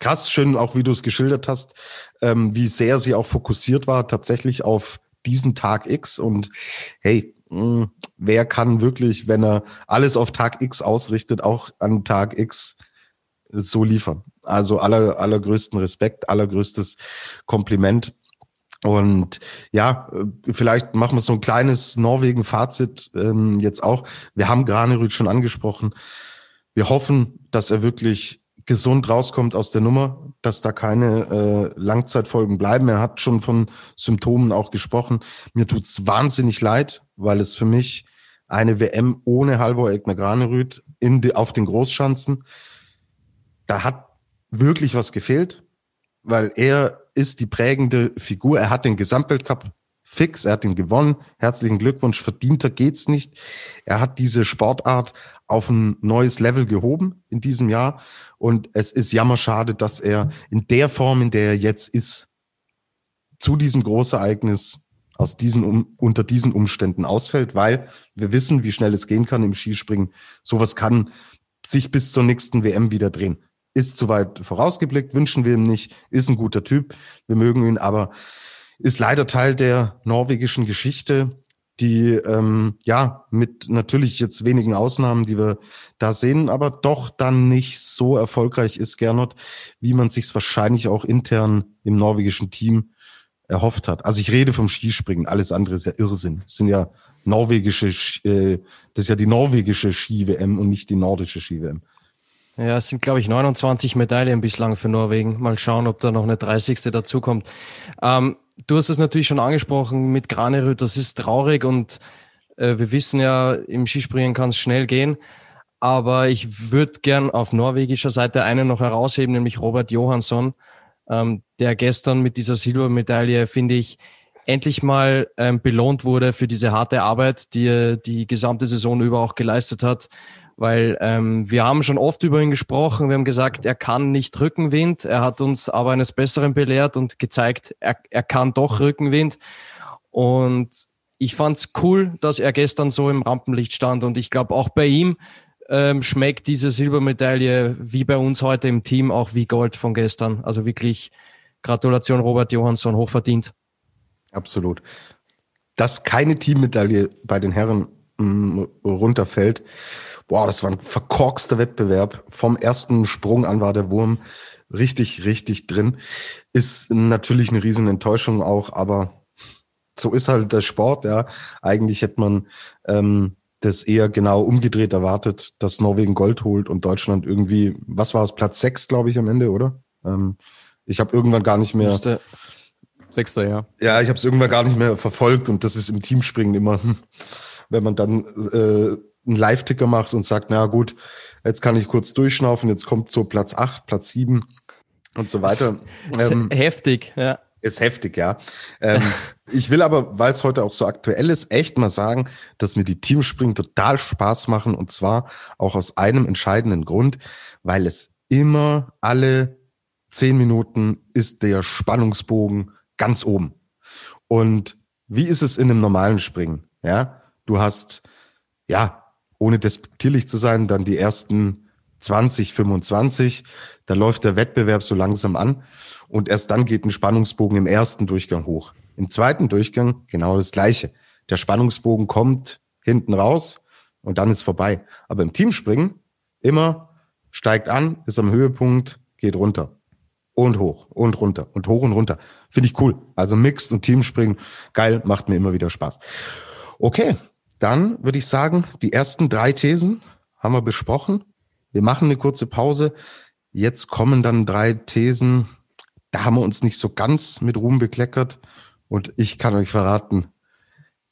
[SPEAKER 1] Krass, schön auch, wie du es geschildert hast, ähm, wie sehr sie auch fokussiert war tatsächlich auf diesen Tag X. Und hey, mh, hm, wer kann wirklich, wenn er alles auf Tag X ausrichtet, auch an Tag X so liefern? Also aller, allergrößten Respekt, allergrößtes Kompliment. Und ja, äh, vielleicht machen wir so ein kleines Norwegen-Fazit ähm, jetzt auch. Wir haben Granerüth schon angesprochen. Wir hoffen, dass er wirklich gesund rauskommt aus der Nummer, dass da keine äh, Langzeitfolgen bleiben. Er hat schon von Symptomen auch gesprochen. Mir tut's wahnsinnig leid, weil es für mich eine WM ohne Halvor Egner Granerüth in die, auf den Großschanzen, da hat wirklich was gefehlt, weil er ist die prägende Figur. Er hat den Gesamtweltcup fix, er hat ihn gewonnen. Herzlichen Glückwunsch, verdienter geht's nicht. Er hat diese Sportart auf ein neues Level gehoben in diesem Jahr und es ist jammerschade, dass er in der Form, in der er jetzt ist, zu diesem Großereignis aus diesen um, unter diesen Umständen ausfällt, weil wir wissen, wie schnell es gehen kann im Skispringen. Sowas kann sich bis zur nächsten WM wieder drehen ist zu weit vorausgeblickt, wünschen wir ihm nicht, ist ein guter Typ, wir mögen ihn, aber ist leider Teil der norwegischen Geschichte, die ähm, ja mit natürlich jetzt wenigen Ausnahmen, die wir da sehen, aber doch dann nicht so erfolgreich ist, Gernot, wie man sich wahrscheinlich auch intern im norwegischen Team erhofft hat. Also ich rede vom Skispringen, alles andere ist ja Irrsinn. Das sind ja norwegische, äh, das ist ja die norwegische Ski-WM und nicht die nordische Ski-WM.
[SPEAKER 2] Ja, es sind, glaube ich, 29 Medaillen bislang für Norwegen. Mal schauen, ob da noch eine 30. dazukommt. Ähm, du hast es natürlich schon angesprochen mit Granerüth, das ist traurig und äh, wir wissen ja, im Skispringen kann es schnell gehen. Aber ich würde gern auf norwegischer Seite einen noch herausheben, nämlich Robert Johansson, ähm, der gestern mit dieser Silbermedaille, finde ich, endlich mal ähm, belohnt wurde für diese harte Arbeit, die er die gesamte Saison über auch geleistet hat weil ähm, wir haben schon oft über ihn gesprochen. Wir haben gesagt, er kann nicht Rückenwind. Er hat uns aber eines Besseren belehrt und gezeigt, er, er kann doch Rückenwind. Und ich fand's cool, dass er gestern so im Rampenlicht stand. Und ich glaube, auch bei ihm ähm, schmeckt diese Silbermedaille wie bei uns heute im Team auch wie Gold von gestern. Also wirklich Gratulation Robert Johansson, hochverdient.
[SPEAKER 1] Absolut. Dass keine Teammedaille bei den Herren mh, mm, runterfällt. Boah, das war ein verkorkster Wettbewerb. Vom ersten Sprung an war der Wurm richtig, richtig drin. Ist natürlich eine riesen Enttäuschung auch, aber so ist halt der Sport, ja. Eigentlich hätte man ähm, das eher genau umgedreht erwartet, dass Norwegen Gold holt und Deutschland irgendwie, was war es, Platz sechs, glaube ich, am Ende, oder? Ähm, ich habe irgendwann gar nicht mehr. Müsste
[SPEAKER 3] Sechster, ja.
[SPEAKER 1] Ja, ich habe es irgendwann gar nicht mehr verfolgt und das ist im Teamspringen immer, wenn man dann äh, einen Live-Ticker macht und sagt, na gut, jetzt kann ich kurz durchschnaufen, jetzt kommt so Platz acht, Platz sieben und so weiter.
[SPEAKER 2] Ähm, heftig, ja.
[SPEAKER 1] Ist heftig, ja. Ähm, ich will aber, weil es heute auch so aktuell ist, echt mal sagen, dass mir die Teamspringen total Spaß machen und zwar auch aus einem entscheidenden Grund, weil es immer alle zehn Minuten ist der Spannungsbogen ganz oben. Und wie ist es in einem normalen Springen? Ja, du hast, ja, ohne despektierlich zu sein, dann die ersten 20, 25, da läuft der Wettbewerb so langsam an und erst dann geht ein Spannungsbogen im ersten Durchgang hoch. Im zweiten Durchgang genau das Gleiche. Der Spannungsbogen kommt hinten raus und dann ist vorbei. Aber im Teamspringen immer steigt an, ist am Höhepunkt, geht runter und hoch und runter und hoch und runter. Finde ich cool. Also Mixed und Teamspringen, geil, macht mir immer wieder Spaß. Okay, dann würde ich sagen, die ersten drei Thesen haben wir besprochen. Wir machen eine kurze Pause. Jetzt kommen dann drei Thesen, da haben wir uns nicht so ganz mit Ruhm bekleckert. Und ich kann euch verraten,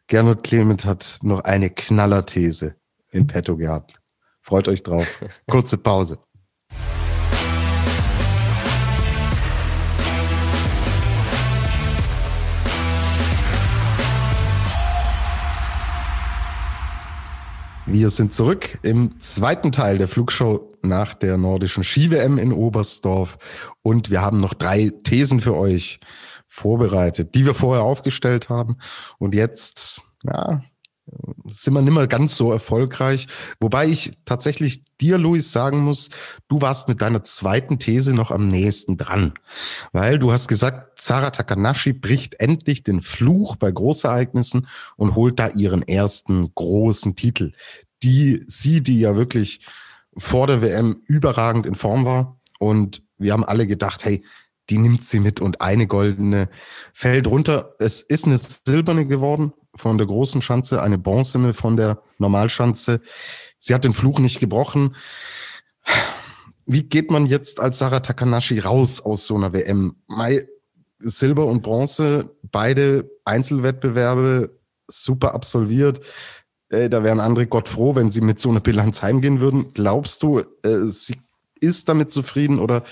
[SPEAKER 1] Gernot Clement hat noch eine Knallerthese in petto gehabt. Freut euch drauf. Kurze Pause. Wir sind zurück im zweiten Teil der Flugshow nach der nordischen Ski-WM in Oberstdorf. Und wir haben noch drei Thesen für euch vorbereitet, die wir vorher aufgestellt haben. Und jetzt, ja, sind wir nicht mehr ganz so erfolgreich. Wobei ich tatsächlich dir, Luis, sagen muss, du warst mit deiner zweiten These noch am nächsten dran. Weil du hast gesagt, Sarah Takanashi bricht endlich den Fluch bei Großereignissen und holt da ihren ersten großen Titel. Die, sie, die ja wirklich vor der WM überragend in Form war. Und wir haben alle gedacht, hey, die nimmt sie mit und eine goldene fällt runter. Es ist eine silberne geworden von der großen Schanze, eine Bronzene von der Normalschanze. Sie hat den Fluch nicht gebrochen. Wie geht man jetzt als Sarah Takanashi raus aus so einer WM? Mai, Silber und Bronze, beide Einzelwettbewerbe super absolviert. Äh, da wären andere Gott froh, wenn sie mit so einer Bilanz heimgehen würden. Glaubst du, äh, sie ist damit zufrieden oder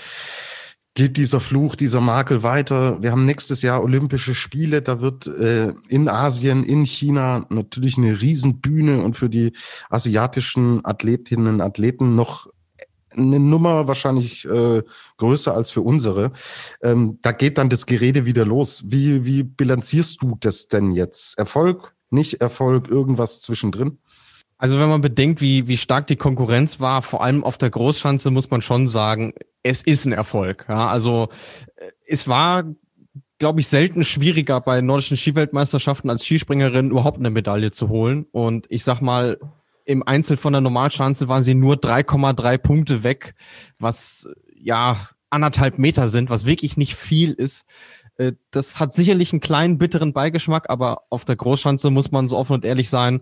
[SPEAKER 1] geht dieser Fluch, dieser Makel weiter. Wir haben nächstes Jahr Olympische Spiele, da wird äh, in Asien, in China natürlich eine Riesenbühne und für die asiatischen Athletinnen und Athleten noch eine Nummer wahrscheinlich äh, größer als für unsere. Ähm, da geht dann das Gerede wieder los. Wie, wie bilanzierst du das denn jetzt? Erfolg, nicht Erfolg, irgendwas zwischendrin?
[SPEAKER 3] Also wenn man bedenkt, wie, wie stark die Konkurrenz war, vor allem auf der Großschanze, muss man schon sagen, es ist ein Erfolg. Ja, also äh, es war, glaube ich, selten schwieriger bei nordischen Skiweltmeisterschaften als Skispringerin überhaupt eine Medaille zu holen. Und ich sag mal, im Einzel von der Normalschanze waren sie nur 3,3 Punkte weg, was ja anderthalb Meter sind, was wirklich nicht viel ist. Äh, das hat sicherlich einen kleinen bitteren Beigeschmack, aber auf der Großschanze muss man so offen und ehrlich sein,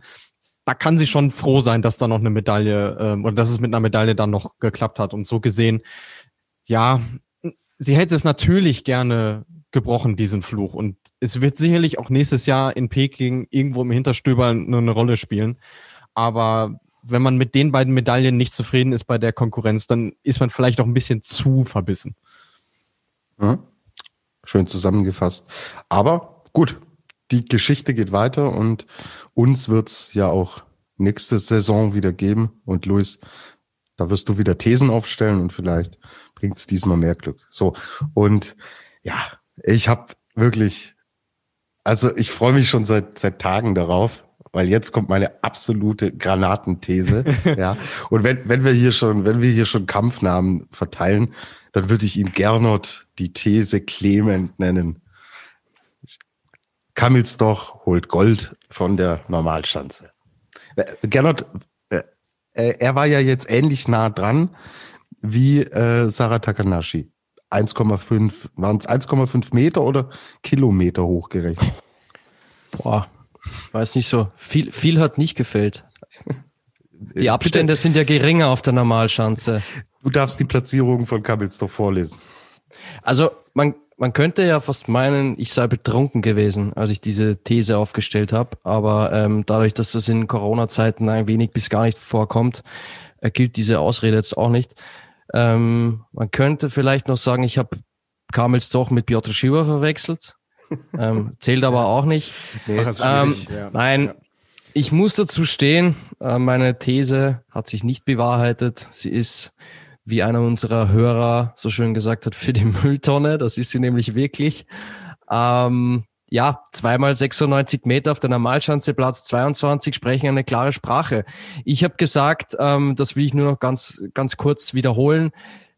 [SPEAKER 3] da kann sie schon froh sein, dass da noch eine Medaille ähm, oder dass es mit einer Medaille dann noch geklappt hat. Und so gesehen, ja, sie hätte es natürlich gerne gebrochen, diesen Fluch. Und es wird sicherlich auch nächstes Jahr in Peking irgendwo im Hinterstöber eine Rolle spielen. Aber wenn man mit den beiden Medaillen nicht zufrieden ist bei der Konkurrenz, dann ist man vielleicht auch ein bisschen zu verbissen.
[SPEAKER 1] Ja, schön zusammengefasst. Aber gut, die Geschichte geht weiter und uns wird's ja auch nächste Saison wieder geben. Und Luis, da wirst du wieder Thesen aufstellen und vielleicht bringt's diesmal mehr Glück. So, und ja, ich habe wirklich, also ich freue mich schon seit, seit Tagen darauf, weil jetzt kommt meine absolute Granatenthese. ja. Und wenn, wenn wir hier schon, wenn wir hier schon Kampfnamen verteilen, dann würde ich ihn Gernot die These Clement nennen. Kamilsdoch holt Gold von der Normalschanze. Äh, Gernot, äh, er war ja jetzt ähnlich nah dran wie äh, Sarah Takanashi. 1,5, waren es 1,5 Meter oder Kilometer hochgerechnet?
[SPEAKER 2] Boah, weiß nicht so. Viel, viel hat nicht gefällt. Die Abstände sind ja geringer auf der Normalschanze.
[SPEAKER 1] Du darfst die Platzierung von Kabels doch vorlesen.
[SPEAKER 2] Also man, man könnte ja fast meinen, ich sei betrunken gewesen, als ich diese These aufgestellt habe. Aber ähm, dadurch, dass das in Corona-Zeiten ein wenig bis gar nicht vorkommt, äh, gilt diese Ausrede jetzt auch nicht. Ähm, man könnte vielleicht noch sagen, ich habe Kamels doch mit Piotr Schiwa verwechselt. ähm, zählt aber auch nicht. Nee, ähm, ja. Nein, ja. ich muss dazu stehen, äh, meine These hat sich nicht bewahrheitet. Sie ist, wie einer unserer Hörer so schön gesagt hat, für die Mülltonne. Das ist sie nämlich wirklich. Ähm, ja, zweimal 96 Meter auf der Normalschanze, Platz 22, sprechen eine klare Sprache. Ich habe gesagt, ähm, das will ich nur noch ganz, ganz kurz wiederholen,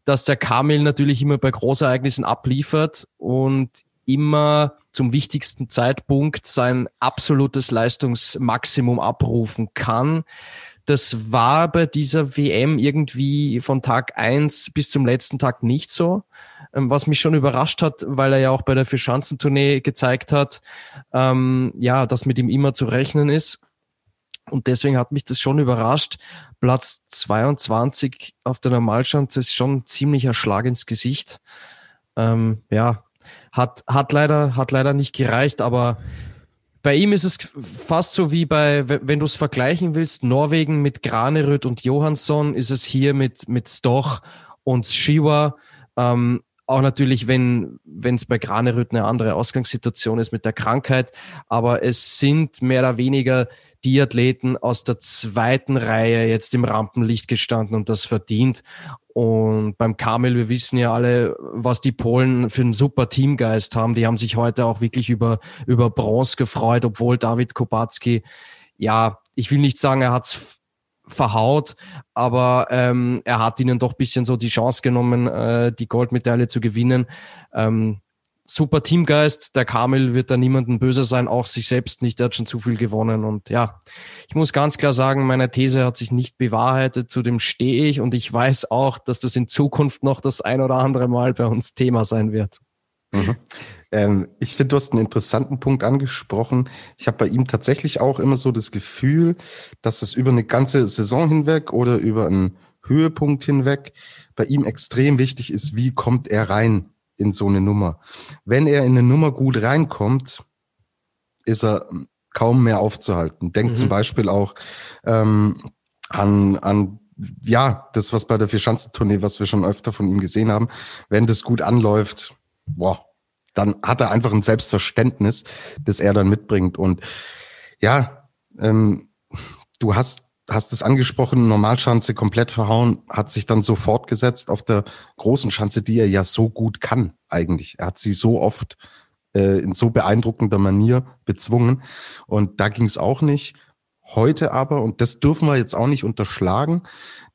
[SPEAKER 2] dass der Kamil natürlich immer bei Großereignissen abliefert und immer zum wichtigsten Zeitpunkt sein absolutes Leistungsmaximum abrufen kann. Das war bei dieser WM irgendwie von Tag eins bis zum letzten Tag nicht so. Ähm, was mich schon überrascht hat, weil er ja auch bei der Vierschanzentournee gezeigt hat, ähm, ja, dass mit ihm immer zu rechnen ist. Und deswegen hat mich das schon überrascht. Platz 22 auf der Normalschanze ist schon ein ziemlicher Schlag ins Gesicht. Ähm, ja, hat, hat leider, hat leider nicht gereicht, aber bei ihm ist es fast so wie bei, wenn du es vergleichen willst, Norwegen mit Graneröd und Johansson, ist es hier mit, mit Stoch und Shiwa. Ähm, auch natürlich, wenn es bei Graneröd eine andere Ausgangssituation ist mit der Krankheit. Aber es sind mehr oder weniger die Athleten aus der zweiten Reihe jetzt im Rampenlicht gestanden und das verdient. Und beim Kamel, wir wissen ja alle, was die Polen für einen super Teamgeist haben. Die haben sich heute auch wirklich über, über Bronze gefreut, obwohl David Kubacki, ja, ich will nicht sagen, er hat's verhaut, aber ähm, er hat ihnen doch bisschen so die Chance genommen, äh, die Goldmedaille zu gewinnen. Ähm, super Teamgeist. Der Kamel wird da niemanden böse sein, auch sich selbst nicht. Er hat schon zu viel gewonnen. Und ja, ich muss ganz klar sagen, meine These hat sich nicht bewahrheitet. Zudem stehe ich und ich weiß auch, dass das in Zukunft noch das ein oder andere Mal bei uns Thema sein wird.
[SPEAKER 1] Mhm. Ähm, ich finde, du hast einen interessanten Punkt angesprochen. Ich habe bei ihm tatsächlich auch immer so das Gefühl, dass es über eine ganze Saison hinweg oder über einen Höhepunkt hinweg bei ihm extrem wichtig ist, wie kommt er rein in so eine Nummer. Wenn er in eine Nummer gut reinkommt, ist er kaum mehr aufzuhalten. Denkt mhm. zum Beispiel auch ähm, an, an ja, das, was bei der Vierschanzentournee, was wir schon öfter von ihm gesehen haben, wenn das gut anläuft, boah, dann hat er einfach ein Selbstverständnis, das er dann mitbringt. Und ja, ähm, du hast hast es angesprochen, Normalschanze komplett verhauen, hat sich dann so fortgesetzt auf der großen Schanze, die er ja so gut kann eigentlich. Er hat sie so oft äh, in so beeindruckender Manier bezwungen und da ging es auch nicht. Heute aber, und das dürfen wir jetzt auch nicht unterschlagen,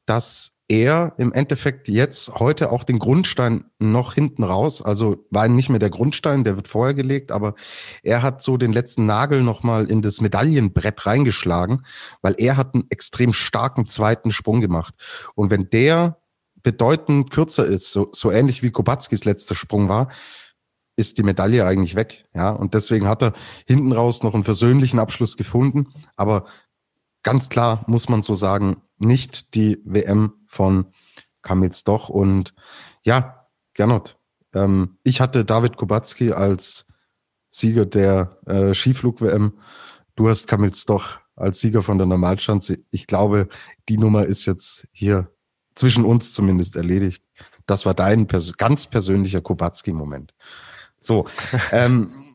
[SPEAKER 1] dass er im Endeffekt jetzt heute auch den Grundstein noch hinten raus, also war nicht mehr der Grundstein, der wird vorher gelegt, aber er hat so den letzten Nagel nochmal in das Medaillenbrett reingeschlagen, weil er hat einen extrem starken zweiten Sprung gemacht. Und wenn der bedeutend kürzer ist, so, so ähnlich wie Kobatskis letzter Sprung war, ist die Medaille eigentlich weg. Ja, und deswegen hat er hinten raus noch einen versöhnlichen Abschluss gefunden. Aber ganz klar muss man so sagen, nicht die WM von Kamitz doch. Und ja, Gernot, ähm, ich hatte David Kubacki als Sieger der äh, Skiflug-WM. Du hast Kamils doch als Sieger von der Normalschanze. Ich glaube, die Nummer ist jetzt hier zwischen uns zumindest erledigt. Das war dein pers ganz persönlicher Kubacki-Moment. So, ähm,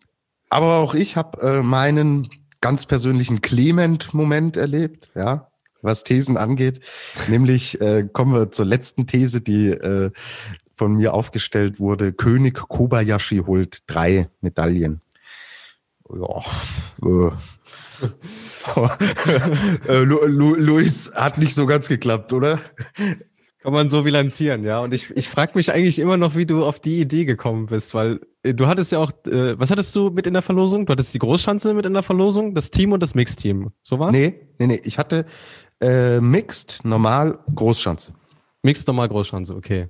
[SPEAKER 1] aber auch ich habe äh, meinen ganz persönlichen Clement-Moment erlebt. Ja, was Thesen angeht. Nämlich äh, kommen wir zur letzten These, die äh, von mir aufgestellt wurde. König Kobayashi holt drei Medaillen. ja. Äh. äh, Lu Lu Luis hat nicht so ganz geklappt, oder?
[SPEAKER 3] Kann man so bilanzieren, ja. Und ich, ich frage mich eigentlich immer noch, wie du auf die Idee gekommen bist, weil äh, du hattest ja auch, äh, was hattest du mit in der Verlosung? Du hattest die Großschanze mit in der Verlosung, das Team und das Mixteam. So war's?
[SPEAKER 1] Nee, nee, nee. Ich hatte äh, Mixed, normal, Großschanze.
[SPEAKER 3] Mixed, normal, Großschanze, okay.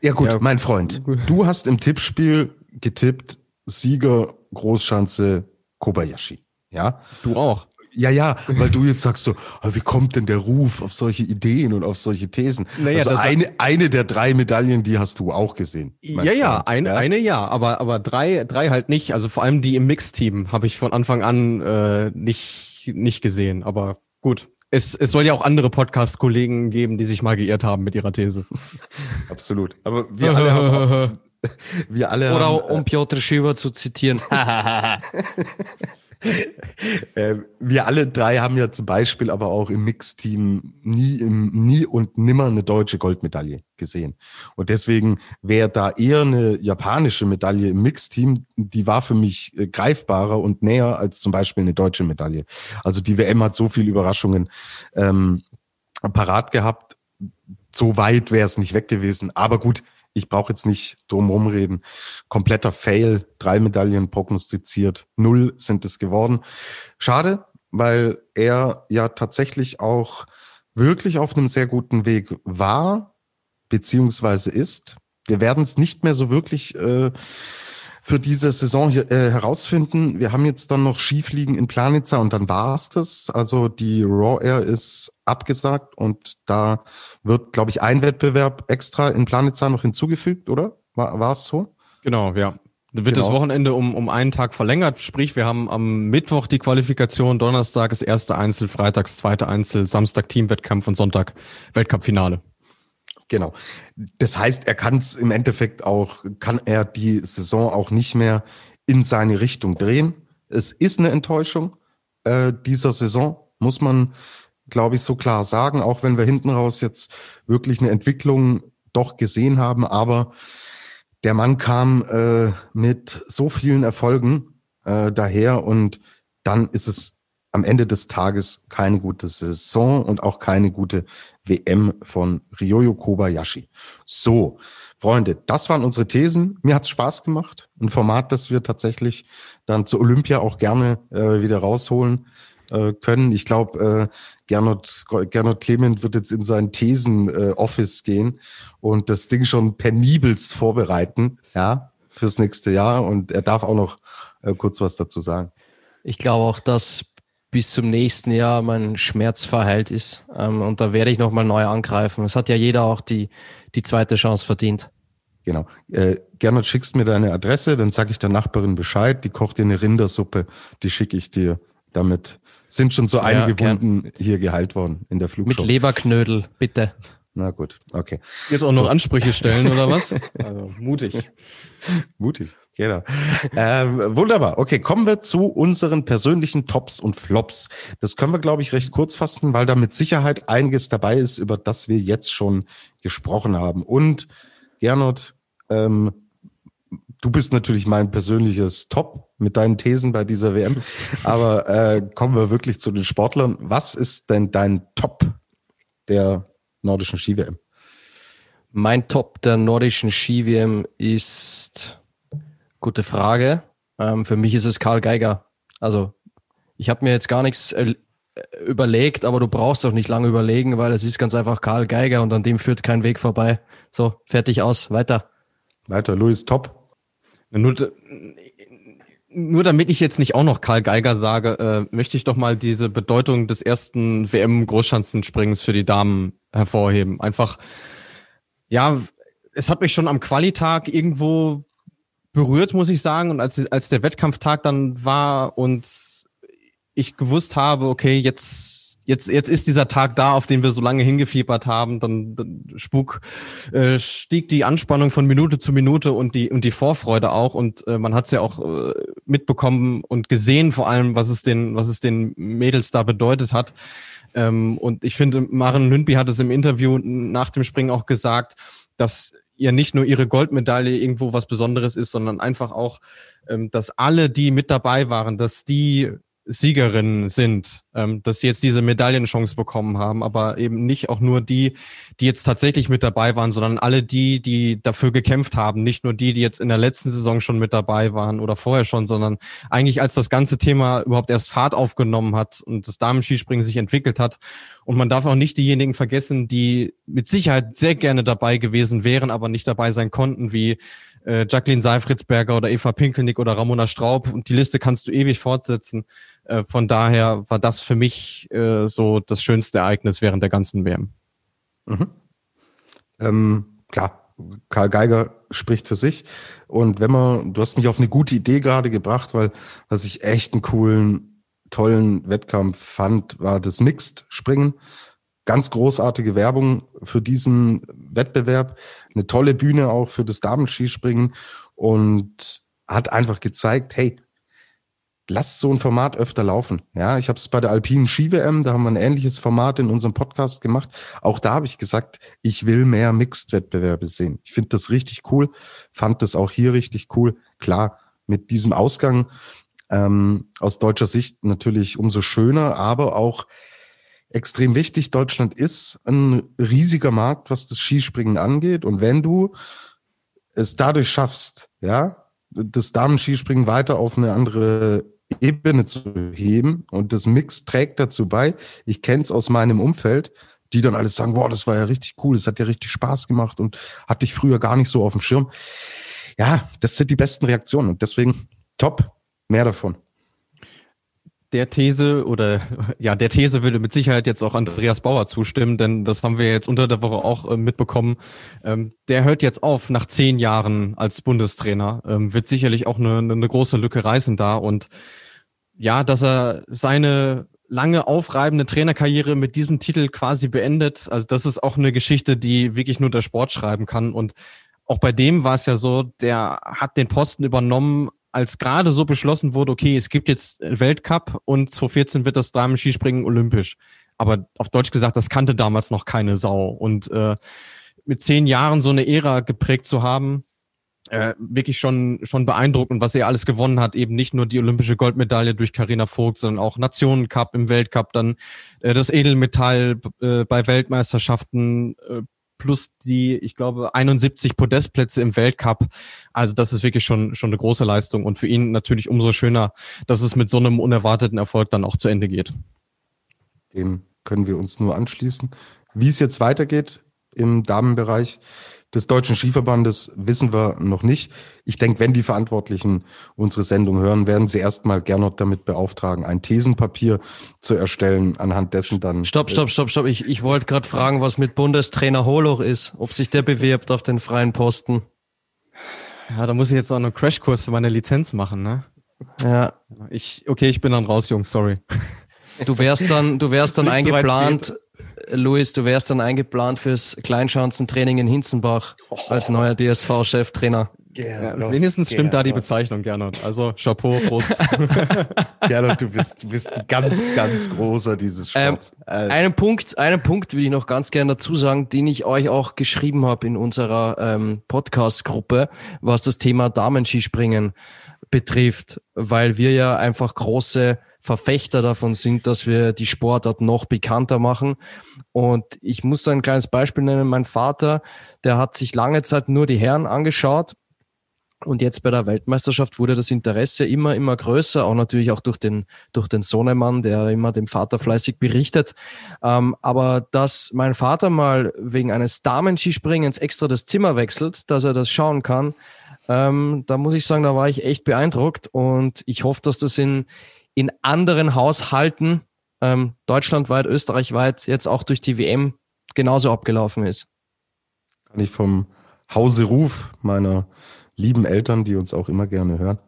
[SPEAKER 1] Ja gut, ja, mein Freund. Du hast im Tippspiel getippt, Sieger, Großschanze, Kobayashi. Ja?
[SPEAKER 3] Du auch.
[SPEAKER 1] Ja, ja, weil du jetzt sagst so, ah, wie kommt denn der Ruf auf solche Ideen und auf solche Thesen? Naja, also eine, eine der drei Medaillen, die hast du auch gesehen.
[SPEAKER 3] Ja, ja, eine, ja? eine ja, aber, aber drei, drei halt nicht. Also vor allem die im Mixteam habe ich von Anfang an äh, nicht, nicht gesehen. Aber gut, es, es soll ja auch andere Podcast-Kollegen geben, die sich mal geirrt haben mit ihrer These.
[SPEAKER 1] Absolut. Aber wir alle haben, wir alle
[SPEAKER 2] Oder
[SPEAKER 1] haben,
[SPEAKER 2] um Piotr Schieber zu zitieren.
[SPEAKER 1] äh, wir alle drei haben ja zum Beispiel aber auch im Mixteam nie, nie und nimmer eine deutsche Goldmedaille gesehen. Und deswegen wäre da eher eine japanische Medaille im Mixteam, die war für mich äh, greifbarer und näher als zum Beispiel eine deutsche Medaille. Also die WM hat so viele Überraschungen ähm, parat gehabt. So weit wäre es nicht weg gewesen. Aber gut, ich brauche jetzt nicht drum rumreden. Kompletter Fail, drei Medaillen prognostiziert, null sind es geworden. Schade, weil er ja tatsächlich auch wirklich auf einem sehr guten Weg war, beziehungsweise ist. Wir werden es nicht mehr so wirklich äh, für diese Saison hier, äh, herausfinden. Wir haben jetzt dann noch Skifliegen in Planitza und dann war's das. Also die Raw Air ist abgesagt und da wird, glaube ich, ein Wettbewerb extra in Planitza noch hinzugefügt, oder? War, war es so?
[SPEAKER 3] Genau, ja. Da wird genau. das Wochenende um, um einen Tag verlängert. Sprich, wir haben am Mittwoch die Qualifikation, Donnerstag ist erste Einzel, Freitags zweite Einzel, Samstag Teamwettkampf und Sonntag Weltcup-Finale.
[SPEAKER 1] Genau. Das heißt, er kann es im Endeffekt auch, kann er die Saison auch nicht mehr in seine Richtung drehen. Es ist eine Enttäuschung äh, dieser Saison, muss man, glaube ich, so klar sagen, auch wenn wir hinten raus jetzt wirklich eine Entwicklung doch gesehen haben. Aber der Mann kam äh, mit so vielen Erfolgen äh, daher und dann ist es am Ende des Tages keine gute Saison und auch keine gute WM von Ryoyo Kobayashi. So, Freunde, das waren unsere Thesen. Mir hat's Spaß gemacht. Ein Format, das wir tatsächlich dann zur Olympia auch gerne äh, wieder rausholen äh, können. Ich glaube, äh, Gernot, Gernot Clement wird jetzt in sein Thesen-Office äh, gehen und das Ding schon penibelst vorbereiten, ja, fürs nächste Jahr. Und er darf auch noch äh, kurz was dazu sagen.
[SPEAKER 2] Ich glaube auch, dass bis zum nächsten Jahr mein Schmerz verheilt ist. Ähm, und da werde ich nochmal neu angreifen. Es hat ja jeder auch die, die zweite Chance verdient.
[SPEAKER 1] Genau. Äh, Gernot, schickst mir deine Adresse, dann sage ich der Nachbarin Bescheid, die kocht dir eine Rindersuppe, die schicke ich dir. Damit sind schon so einige ja, Wunden hier geheilt worden in der Flugshow.
[SPEAKER 2] Mit Leberknödel, bitte.
[SPEAKER 1] Na gut, okay.
[SPEAKER 3] Jetzt auch noch so. Ansprüche stellen oder was? Also, mutig.
[SPEAKER 1] mutig. Genau. ähm, wunderbar. Okay, kommen wir zu unseren persönlichen Tops und Flops. Das können wir, glaube ich, recht kurz fassen, weil da mit Sicherheit einiges dabei ist, über das wir jetzt schon gesprochen haben. Und Gernot, ähm, du bist natürlich mein persönliches Top mit deinen Thesen bei dieser WM. Aber äh, kommen wir wirklich zu den Sportlern. Was ist denn dein Top der nordischen Ski-WM?
[SPEAKER 2] Mein Top der nordischen Ski-WM ist Gute Frage. Ähm, für mich ist es Karl Geiger. Also ich habe mir jetzt gar nichts äh, überlegt, aber du brauchst auch nicht lange überlegen, weil es ist ganz einfach Karl Geiger und an dem führt kein Weg vorbei. So, fertig aus, weiter.
[SPEAKER 1] Weiter, Luis, top.
[SPEAKER 3] Nur, nur damit ich jetzt nicht auch noch Karl Geiger sage, äh, möchte ich doch mal diese Bedeutung des ersten WM-Großschanzenspringens für die Damen hervorheben. Einfach, ja, es hat mich schon am Qualitag irgendwo berührt, muss ich sagen. Und als, als der Wettkampftag dann war und ich gewusst habe, okay, jetzt, jetzt, jetzt ist dieser Tag da, auf den wir so lange hingefiebert haben, dann, dann spuk, äh, stieg die Anspannung von Minute zu Minute und die, und die Vorfreude auch. Und äh, man hat es ja auch äh, mitbekommen und gesehen, vor allem, was es den, was es den Mädels da bedeutet hat. Ähm, und ich finde, Maren Lündby hat es im Interview nach dem Springen auch gesagt, dass ja nicht nur ihre Goldmedaille irgendwo was Besonderes ist, sondern einfach auch, ähm, dass alle, die mit dabei waren, dass die Siegerinnen sind, ähm, dass sie jetzt diese Medaillenchance bekommen haben, aber eben nicht auch nur die, die jetzt tatsächlich mit dabei waren, sondern alle die, die dafür gekämpft haben, nicht nur die, die jetzt in der letzten Saison schon mit dabei waren oder vorher schon, sondern eigentlich als das ganze Thema überhaupt erst Fahrt aufgenommen hat und das Damenskispringen sich entwickelt hat. Und man darf auch nicht diejenigen vergessen, die mit Sicherheit sehr gerne dabei gewesen wären, aber nicht dabei sein konnten, wie äh, Jacqueline Seifritzberger oder Eva Pinkelnick oder Ramona Straub und die Liste kannst du ewig fortsetzen. Äh, von daher war das für mich äh, so das schönste Ereignis während der ganzen WM.
[SPEAKER 1] Mhm. Ähm, klar, Karl Geiger spricht für sich. Und wenn man, du hast mich auf eine gute Idee gerade gebracht, weil was ich echt einen coolen, tollen Wettkampf fand, war das Mixed-Springen. Ganz großartige Werbung für diesen Wettbewerb. Eine tolle Bühne auch für das Damenskispringen und hat einfach gezeigt, hey, lasst so ein Format öfter laufen. Ja, ich habe es bei der Alpinen Ski-WM, da haben wir ein ähnliches Format in unserem Podcast gemacht. Auch da habe ich gesagt, ich will mehr Mixed-Wettbewerbe sehen. Ich finde das richtig cool, fand das auch hier richtig cool. Klar, mit diesem Ausgang ähm, aus deutscher Sicht natürlich umso schöner, aber auch extrem wichtig. Deutschland ist ein riesiger Markt, was das Skispringen angeht. Und wenn du es dadurch schaffst, ja, das Damen-Skispringen weiter auf eine andere Ebene zu heben und das Mix trägt dazu bei. Ich kenne es aus meinem Umfeld, die dann alles sagen, wow, das war ja richtig cool, das hat ja richtig Spaß gemacht und hatte ich früher gar nicht so auf dem Schirm. Ja, das sind die besten Reaktionen und deswegen top, mehr davon
[SPEAKER 3] der These oder ja, der These würde mit Sicherheit jetzt auch Andreas Bauer zustimmen, denn das haben wir jetzt unter der Woche auch äh, mitbekommen. Ähm, der hört jetzt auf nach zehn Jahren als Bundestrainer, ähm, wird sicherlich auch eine, eine große Lücke reißen da und ja, dass er seine lange aufreibende Trainerkarriere mit diesem Titel quasi beendet. Also das ist auch eine Geschichte, die wirklich nur der Sport schreiben kann und auch bei dem war es ja so, der hat den Posten übernommen, als gerade so beschlossen wurde, okay, es gibt jetzt Weltcup und 2014 wird das Damen-Skispringen olympisch. Aber auf Deutsch gesagt, das kannte damals noch keine Sau. Und äh, mit zehn Jahren so eine Ära geprägt zu haben, äh, wirklich schon schon beeindruckend, was er alles gewonnen hat. Eben nicht nur die olympische Goldmedaille durch Carina Vogt, sondern auch Nationencup im Weltcup, dann äh, das Edelmetall äh, bei Weltmeisterschaften, äh, plus die, ich glaube, 71 Podestplätze im Weltcup. Also das ist wirklich schon, schon eine große Leistung und für ihn natürlich umso schöner, dass es mit so einem unerwarteten Erfolg dann auch zu Ende geht.
[SPEAKER 1] Dem können wir uns nur anschließen. Wie es jetzt weitergeht im Damenbereich, des Deutschen Skiverbandes wissen wir noch nicht. Ich denke, wenn die Verantwortlichen unsere Sendung hören, werden sie erstmal Gernot damit beauftragen, ein Thesenpapier zu erstellen, anhand dessen dann.
[SPEAKER 2] Stopp, stopp, stopp, stopp. Ich, ich wollte gerade fragen, was mit Bundestrainer Holoch ist, ob sich der bewirbt auf den freien Posten.
[SPEAKER 3] Ja, da muss ich jetzt auch einen Crashkurs für meine Lizenz machen, ne?
[SPEAKER 2] Ja.
[SPEAKER 3] Ich, okay, ich bin dann raus, Jungs, sorry.
[SPEAKER 2] Du wärst dann, du wärst dann eingeplant, Luis, du wärst dann eingeplant fürs Kleinschanzentraining in Hinzenbach als neuer DSV-Cheftrainer.
[SPEAKER 3] Ja, wenigstens stimmt Gernot. da die Bezeichnung, Gernot. Also Chapeau, Prost.
[SPEAKER 1] Gernot, du bist, du bist ein ganz, ganz großer dieses
[SPEAKER 2] ähm, Sports. Ähm, einen Punkt, einen Punkt will ich noch ganz gerne dazu sagen, den ich euch auch geschrieben habe in unserer ähm, Podcast-Gruppe, was das Thema Damenskispringen betrifft, weil wir ja einfach große Verfechter davon sind, dass wir die Sportart noch bekannter machen. Und ich muss da ein kleines Beispiel nennen. Mein Vater, der hat sich lange Zeit nur die Herren angeschaut. Und jetzt bei der Weltmeisterschaft wurde das Interesse immer, immer größer, auch natürlich auch durch den, durch den Sohnemann, der immer dem Vater fleißig berichtet. Ähm, aber dass mein Vater mal wegen eines Damenskispringens extra das Zimmer wechselt, dass er das schauen kann, ähm, da muss ich sagen, da war ich echt beeindruckt und ich hoffe, dass das in, in anderen Haushalten, ähm, deutschlandweit, österreichweit, jetzt auch durch die WM genauso abgelaufen ist.
[SPEAKER 1] Kann ich vom Hause Ruf meiner lieben Eltern, die uns auch immer gerne hören,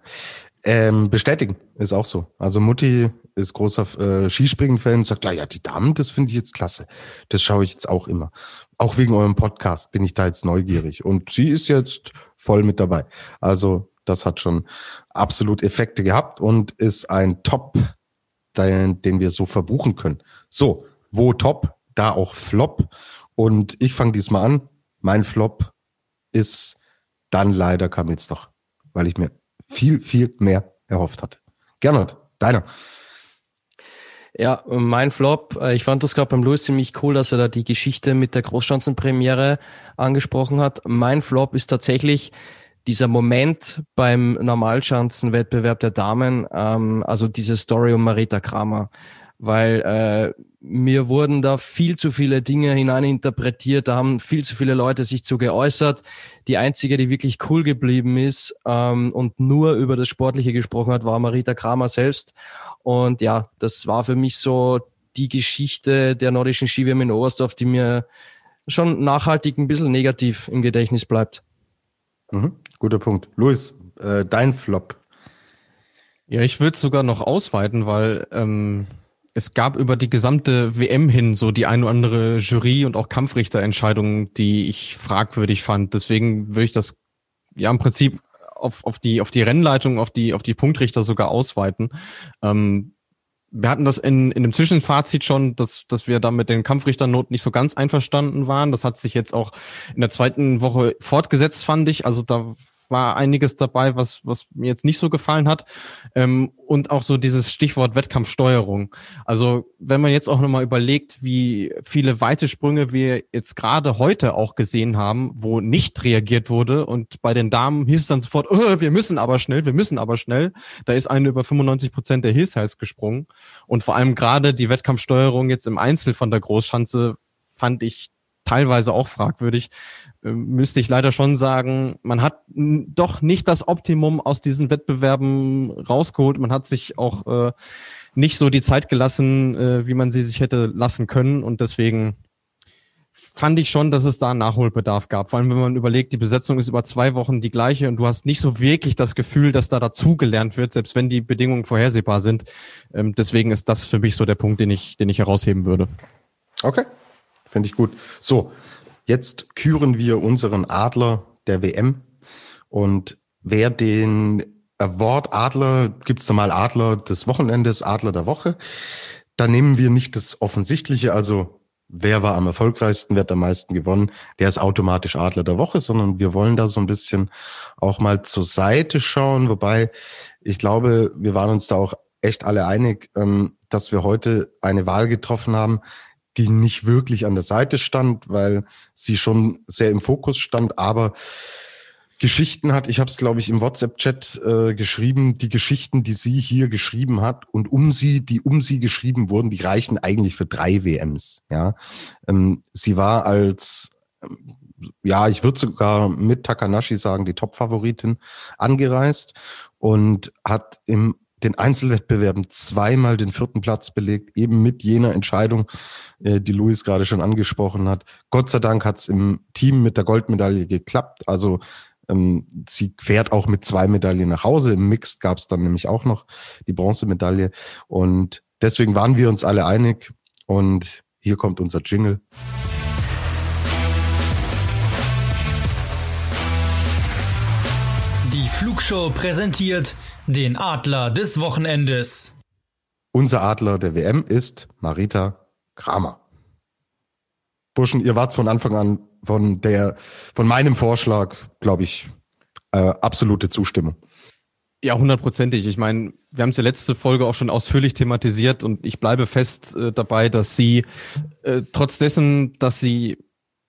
[SPEAKER 1] ähm, bestätigen. Ist auch so. Also Mutti ist großer äh, Skispringen-Fan, sagt, ja, die Damen, das finde ich jetzt klasse. Das schaue ich jetzt auch immer. Auch wegen eurem Podcast bin ich da jetzt neugierig. Und sie ist jetzt voll mit dabei. Also das hat schon absolut Effekte gehabt und ist ein Top, den, den wir so verbuchen können. So, wo Top, da auch Flop. Und ich fange diesmal an. Mein Flop ist dann leider kam jetzt doch, weil ich mir viel, viel mehr erhofft hatte. Gernot, deiner.
[SPEAKER 2] Ja, mein Flop, äh, ich fand das gerade beim Louis ziemlich cool, dass er da die Geschichte mit der Großschanzenpremiere angesprochen hat. Mein Flop ist tatsächlich dieser Moment beim Normalschanzenwettbewerb der Damen, ähm, also diese Story um Marita Kramer, weil äh, mir wurden da viel zu viele Dinge hineininterpretiert, da haben viel zu viele Leute sich zu geäußert. Die einzige, die wirklich cool geblieben ist ähm, und nur über das Sportliche gesprochen hat, war Marita Kramer selbst. Und ja, das war für mich so die Geschichte der nordischen Skiwärme in Oberstdorf, die mir schon nachhaltig ein bisschen negativ im Gedächtnis bleibt.
[SPEAKER 1] Mhm, guter Punkt. Luis, äh, dein Flop.
[SPEAKER 3] Ja, ich würde sogar noch ausweiten, weil ähm, es gab über die gesamte WM hin so die ein oder andere Jury- und auch Kampfrichterentscheidungen, die ich fragwürdig fand. Deswegen würde ich das ja im Prinzip auf, auf, die, auf die Rennleitung, auf die, auf die Punktrichter sogar ausweiten. Ähm, wir hatten das in, in dem Zwischenfazit schon, dass, dass wir da mit den Kampfrichternoten nicht so ganz einverstanden waren. Das hat sich jetzt auch in der zweiten Woche fortgesetzt, fand ich. Also da war einiges dabei, was, was mir jetzt nicht so gefallen hat. Ähm, und auch so dieses Stichwort Wettkampfsteuerung. Also wenn man jetzt auch nochmal überlegt, wie viele weite Sprünge wir jetzt gerade heute auch gesehen haben, wo nicht reagiert wurde und bei den Damen hieß es dann sofort, oh, wir müssen aber schnell, wir müssen aber schnell. Da ist eine über 95 Prozent der Hills gesprungen. Und vor allem gerade die Wettkampfsteuerung jetzt im Einzel von der Großschanze fand ich teilweise auch fragwürdig, äh, müsste ich leider schon sagen, man hat doch nicht das Optimum aus diesen Wettbewerben rausgeholt. Man hat sich auch äh, nicht so die Zeit gelassen, äh, wie man sie sich hätte lassen können. Und deswegen fand ich schon, dass es da Nachholbedarf gab. Vor allem, wenn man überlegt, die Besetzung ist über zwei Wochen die gleiche und du hast nicht so wirklich das Gefühl, dass da dazugelernt wird, selbst wenn die Bedingungen vorhersehbar sind. Ähm, deswegen ist das für mich so der Punkt, den ich, den ich herausheben würde.
[SPEAKER 1] Okay. Finde ich gut. So, jetzt küren wir unseren Adler der WM. Und wer den Award Adler, gibt's normal Adler des Wochenendes, Adler der Woche. Da nehmen wir nicht das Offensichtliche, also wer war am erfolgreichsten, wer hat am meisten gewonnen, der ist automatisch Adler der Woche, sondern wir wollen da so ein bisschen auch mal zur Seite schauen. Wobei ich glaube, wir waren uns da auch echt alle einig, ähm, dass wir heute eine Wahl getroffen haben, die nicht wirklich an der Seite stand, weil sie schon sehr im Fokus stand, aber Geschichten hat, ich habe es, glaube ich, im WhatsApp-Chat äh, geschrieben, die Geschichten, die sie hier geschrieben hat und um sie, die um sie geschrieben wurden, die reichen eigentlich für drei WMs. Ja, ähm, Sie war als, ähm, ja, ich würde sogar mit Takanashi sagen, die Top-Favoritin angereist und hat im den Einzelwettbewerben zweimal den vierten Platz belegt, eben mit jener Entscheidung, äh, die Luis gerade schon angesprochen hat. Gott sei Dank hat es im Team mit der Goldmedaille geklappt. Also ähm, sie fährt auch mit zwei Medaillen nach Hause. Im Mix gab es dann nämlich auch noch die Bronzemedaille. Und deswegen waren wir uns alle einig. Und hier kommt unser Jingle.
[SPEAKER 4] Flugshow präsentiert den Adler des Wochenendes.
[SPEAKER 1] Unser Adler der WM ist Marita Kramer. Burschen, ihr wart von Anfang an von der, von meinem Vorschlag, glaube ich, äh, absolute Zustimmung.
[SPEAKER 3] Ja, hundertprozentig. Ich meine, wir haben es ja letzte Folge auch schon ausführlich thematisiert und ich bleibe fest äh, dabei, dass sie äh, trotz dessen, dass sie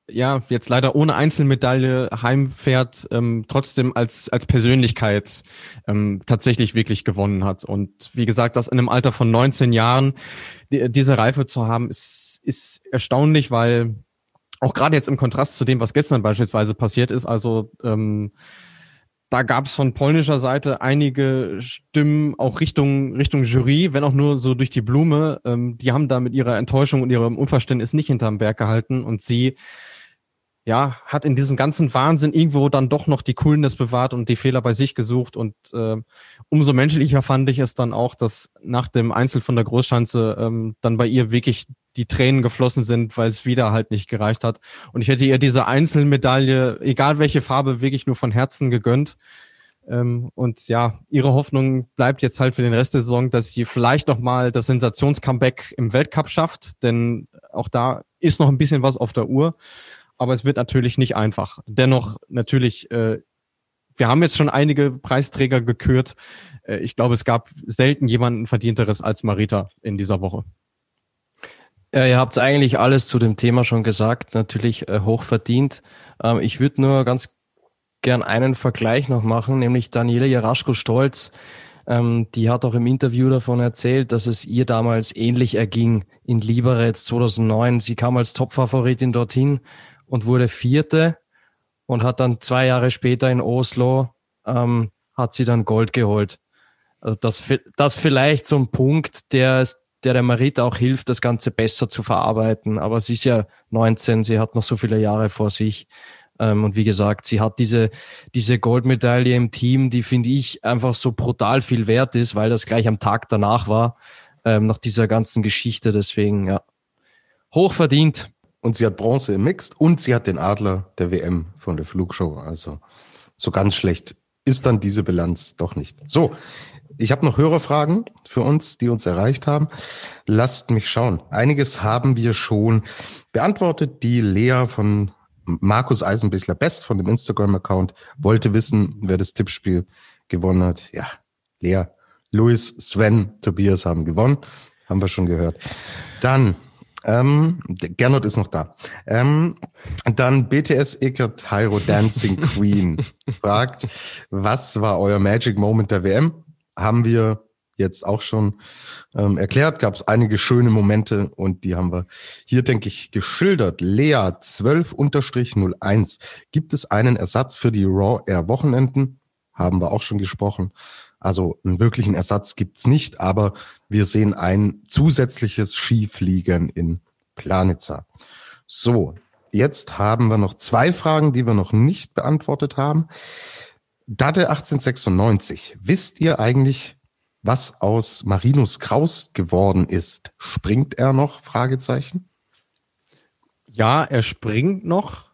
[SPEAKER 3] ja, jetzt leider ohne Einzelmedaille heimfährt, ähm, trotzdem als, als Persönlichkeit ähm, tatsächlich wirklich gewonnen hat. Und wie gesagt, das in einem Alter von 19 Jahren, die, diese Reife zu haben, ist, ist erstaunlich, weil auch gerade jetzt im Kontrast zu dem, was gestern beispielsweise passiert ist, also ähm, da gab es von polnischer Seite einige Stimmen auch Richtung Richtung Jury, wenn auch nur so durch die Blume. Ähm, die haben da mit ihrer Enttäuschung und ihrem Unverständnis nicht hinterm Berg gehalten und sie ja, hat in diesem ganzen Wahnsinn irgendwo dann doch noch die Coolness bewahrt und die Fehler bei sich gesucht. Und äh, umso menschlicher fand ich es dann auch, dass nach dem Einzel von der Großschanze ähm, dann bei ihr wirklich die Tränen geflossen sind, weil es wieder halt nicht gereicht hat. Und ich hätte ihr diese Einzelmedaille, egal welche Farbe, wirklich nur von Herzen gegönnt. Ähm, und ja, ihre Hoffnung bleibt jetzt halt für den Rest der Saison, dass sie vielleicht nochmal das Sensationscomeback im Weltcup schafft, denn auch da ist noch ein bisschen was auf der Uhr. Aber es wird natürlich nicht einfach. Dennoch natürlich, äh, wir haben jetzt schon einige Preisträger gekürt. Äh, ich glaube, es gab selten jemanden verdienteres als Marita in dieser Woche.
[SPEAKER 2] Ja, ihr habt eigentlich alles zu dem Thema schon gesagt, natürlich äh, hoch verdient. Ähm, ich würde nur ganz gern einen Vergleich noch machen, nämlich Daniela Jaraschko-Stolz. Ähm, die hat auch im Interview davon erzählt, dass es ihr damals ähnlich erging in Liberec 2009. Sie kam als Topfavoritin dorthin und wurde Vierte und hat dann zwei Jahre später in Oslo, ähm, hat sie dann Gold geholt. Also das, das vielleicht so ein Punkt, der, der der Marita auch hilft, das Ganze besser zu verarbeiten. Aber sie ist ja 19, sie hat noch so viele Jahre vor sich. Ähm, und wie gesagt, sie hat diese, diese Goldmedaille im Team, die finde ich einfach so brutal viel wert ist, weil das gleich am Tag danach war, ähm, nach dieser ganzen Geschichte. Deswegen, ja, hoch verdient.
[SPEAKER 1] Und sie hat Bronze im Mixed und sie hat den Adler der WM von der Flugshow. Also so ganz schlecht ist dann diese Bilanz doch nicht. So, ich habe noch Hörerfragen für uns, die uns erreicht haben. Lasst mich schauen. Einiges haben wir schon beantwortet. Die Lea von Markus Eisenbichler Best von dem Instagram-Account wollte wissen, wer das Tippspiel gewonnen hat. Ja, Lea, Luis, Sven, Tobias haben gewonnen. Haben wir schon gehört. Dann, ähm, Gernot ist noch da. Ähm, dann BTS Eckert Hyro Dancing Queen fragt, was war euer Magic Moment der WM? Haben wir jetzt auch schon ähm, erklärt, gab es einige schöne Momente und die haben wir hier, denke ich, geschildert. Lea 12-01. Gibt es einen Ersatz für die Raw Air Wochenenden? Haben wir auch schon gesprochen. Also einen wirklichen Ersatz gibt's nicht, aber wir sehen ein zusätzliches Skifliegen in Planitzer. So, jetzt haben wir noch zwei Fragen, die wir noch nicht beantwortet haben. Date 1896. Wisst ihr eigentlich, was aus Marinus Kraus geworden ist. Springt er noch? Fragezeichen.
[SPEAKER 3] Ja, er springt noch.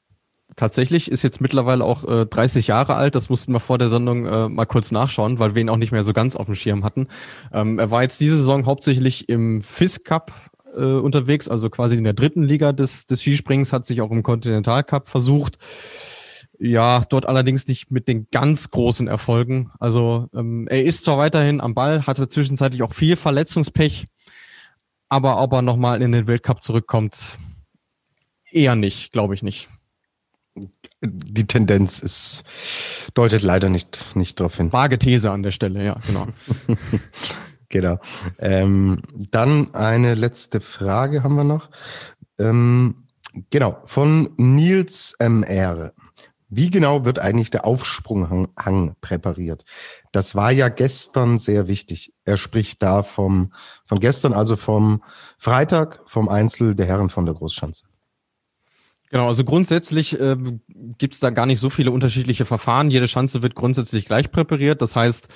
[SPEAKER 3] Tatsächlich ist jetzt mittlerweile auch äh, 30 Jahre alt. Das mussten wir vor der Sendung äh, mal kurz nachschauen, weil wir ihn auch nicht mehr so ganz auf dem Schirm hatten. Ähm, er war jetzt diese Saison hauptsächlich im FIS Cup äh, unterwegs, also quasi in der dritten Liga des, des Skisprings, hat sich auch im Continental Cup versucht. Ja, dort allerdings nicht mit den ganz großen Erfolgen. Also ähm, er ist zwar weiterhin am Ball, hatte zwischenzeitlich auch viel Verletzungspech, aber ob er nochmal in den Weltcup zurückkommt, eher nicht, glaube ich nicht.
[SPEAKER 1] Die Tendenz ist, deutet leider nicht, nicht darauf hin.
[SPEAKER 3] Vage These an der Stelle, ja, genau.
[SPEAKER 1] genau. Ähm, dann eine letzte Frage haben wir noch. Ähm, genau, von Nils MR. Wie genau wird eigentlich der Aufsprunghang präpariert? Das war ja gestern sehr wichtig. Er spricht da vom, von gestern, also vom Freitag, vom Einzel der Herren von der Großschanze.
[SPEAKER 3] Genau, also grundsätzlich äh, gibt es da gar nicht so viele unterschiedliche Verfahren. Jede Schanze wird grundsätzlich gleich präpariert. Das heißt,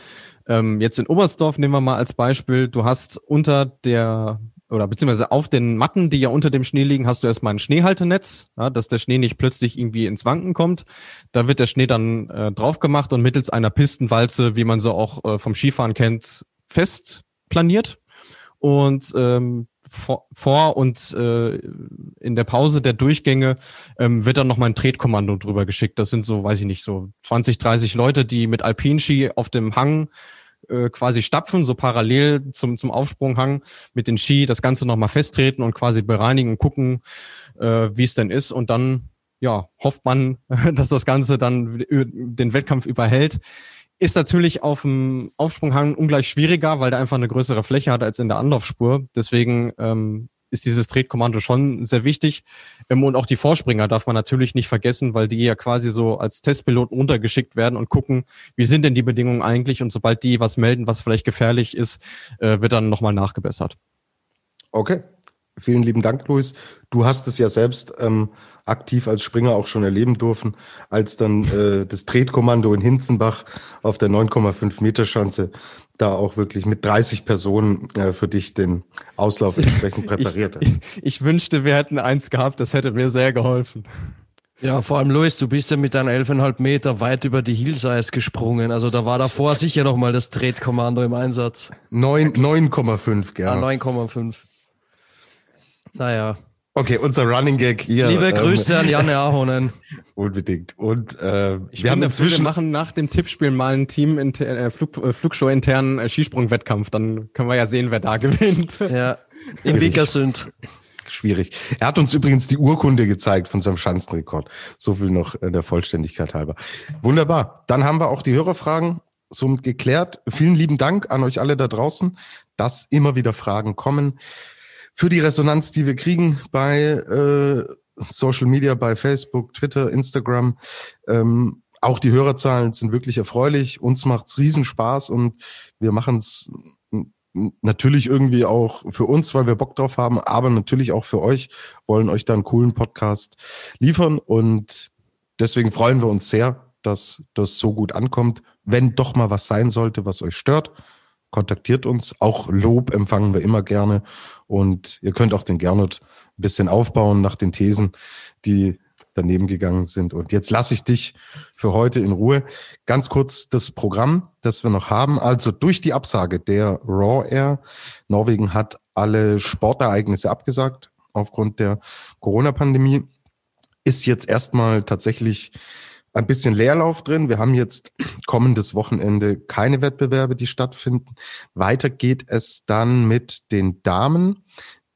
[SPEAKER 3] ähm, jetzt in Oberstdorf nehmen wir mal als Beispiel, du hast unter der oder beziehungsweise auf den Matten, die ja unter dem Schnee liegen, hast du erstmal ein Schneehaltenetz, ja, dass der Schnee nicht plötzlich irgendwie ins Wanken kommt. Da wird der Schnee dann äh, drauf gemacht und mittels einer Pistenwalze, wie man so auch äh, vom Skifahren kennt, fest planiert. Und ähm, vor, vor und äh, in der Pause der Durchgänge ähm, wird dann nochmal ein Tretkommando drüber geschickt. Das sind so, weiß ich nicht, so 20, 30 Leute, die mit Alpinski auf dem Hang äh, quasi stapfen, so parallel zum, zum Aufsprunghang mit den Ski, das Ganze nochmal festtreten und quasi bereinigen und gucken, äh, wie es denn ist. Und dann ja, hofft man, dass das Ganze dann den Wettkampf überhält. Ist natürlich auf dem Aufsprunghang ungleich schwieriger, weil der einfach eine größere Fläche hat als in der Anlaufspur. Deswegen ähm, ist dieses Tretkommando schon sehr wichtig. Ähm, und auch die Vorspringer darf man natürlich nicht vergessen, weil die ja quasi so als Testpiloten runtergeschickt werden und gucken, wie sind denn die Bedingungen eigentlich? Und sobald die was melden, was vielleicht gefährlich ist, äh, wird dann nochmal nachgebessert.
[SPEAKER 1] Okay. Vielen lieben Dank, Luis. Du hast es ja selbst ähm, aktiv als Springer auch schon erleben dürfen, als dann äh, das Tretkommando in Hinzenbach auf der 9,5 Meter Schanze da auch wirklich mit 30 Personen äh, für dich den Auslauf entsprechend präpariert
[SPEAKER 3] ich, ich, ich, wünschte, wir hätten eins gehabt, das hätte mir sehr geholfen.
[SPEAKER 2] Ja, vor allem Luis, du bist ja mit deinen 11,5 Meter weit über die Hillsize gesprungen. Also da war davor sicher nochmal das Tretkommando im Einsatz.
[SPEAKER 1] 9,5, gerne.
[SPEAKER 2] Ah, 9,5. Naja.
[SPEAKER 1] Okay, unser Running Gag hier.
[SPEAKER 2] Liebe ähm, Grüße ähm, an Janne Ahonen.
[SPEAKER 1] Unbedingt. Und äh,
[SPEAKER 3] ich wir haben inzwischen wir machen nach dem Tippspiel mal ein Team in äh, Flug, äh, Flugshow internen äh, Skisprung-Wettkampf. Dann können wir ja sehen, wer da gewinnt.
[SPEAKER 2] Ja, in Vikersund.
[SPEAKER 1] Schwierig. Er hat uns übrigens die Urkunde gezeigt von seinem Schanzenrekord. So viel noch äh, der Vollständigkeit halber. Wunderbar. Dann haben wir auch die Hörerfragen somit geklärt. Vielen lieben Dank an euch alle da draußen, dass immer wieder Fragen kommen für die Resonanz, die wir kriegen bei äh, Social Media, bei Facebook, Twitter, Instagram. Ähm, auch die Hörerzahlen sind wirklich erfreulich. Uns macht's Riesenspaß und wir machen es natürlich irgendwie auch für uns, weil wir Bock drauf haben, aber natürlich auch für euch, wollen euch da einen coolen Podcast liefern und deswegen freuen wir uns sehr, dass das so gut ankommt. Wenn doch mal was sein sollte, was euch stört, kontaktiert uns. Auch Lob empfangen wir immer gerne. Und ihr könnt auch den Gernot ein bisschen aufbauen nach den Thesen, die daneben gegangen sind. Und jetzt lasse ich dich für heute in Ruhe. Ganz kurz das Programm, das wir noch haben. Also durch die Absage der Raw Air. Norwegen hat alle Sportereignisse abgesagt aufgrund der Corona-Pandemie. Ist jetzt erstmal tatsächlich ein bisschen Leerlauf drin. Wir haben jetzt kommendes Wochenende keine Wettbewerbe, die stattfinden. Weiter geht es dann mit den Damen,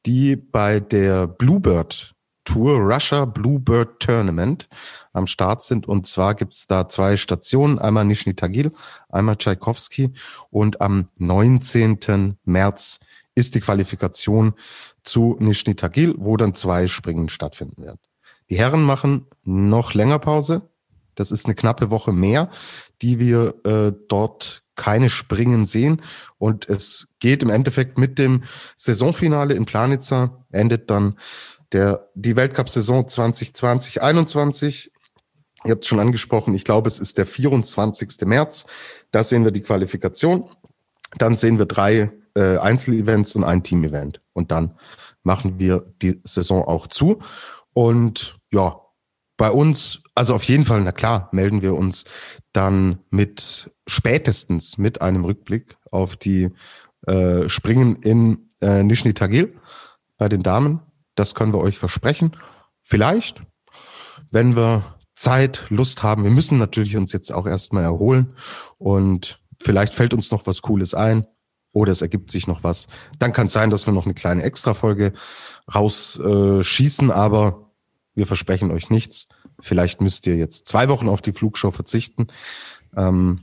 [SPEAKER 1] die bei der Bluebird Tour, Russia Bluebird Tournament am Start sind. Und zwar gibt's da zwei Stationen, einmal Nizhny Tagil, einmal Tchaikovsky. Und am 19. März ist die Qualifikation zu Nizhny Tagil, wo dann zwei Springen stattfinden werden. Die Herren machen noch länger Pause, das ist eine knappe Woche mehr, die wir äh, dort keine Springen sehen. Und es geht im Endeffekt mit dem Saisonfinale in Planitza, endet dann der, die Weltcup-Saison 2020, 21. Ihr habt es schon angesprochen, ich glaube, es ist der 24. März. Da sehen wir die Qualifikation. Dann sehen wir drei äh, Einzelevents und ein Team-Event. Und dann machen wir die Saison auch zu. Und ja, bei uns, also auf jeden Fall, na klar, melden wir uns dann mit spätestens mit einem Rückblick auf die äh, Springen in äh, Nizhny Tagil bei den Damen. Das können wir euch versprechen. Vielleicht, wenn wir Zeit, Lust haben. Wir müssen natürlich uns jetzt auch erstmal erholen und vielleicht fällt uns noch was Cooles ein oder es ergibt sich noch was. Dann kann es sein, dass wir noch eine kleine Extrafolge rausschießen, äh, aber wir versprechen euch nichts. Vielleicht müsst ihr jetzt zwei Wochen auf die Flugshow verzichten. Ähm,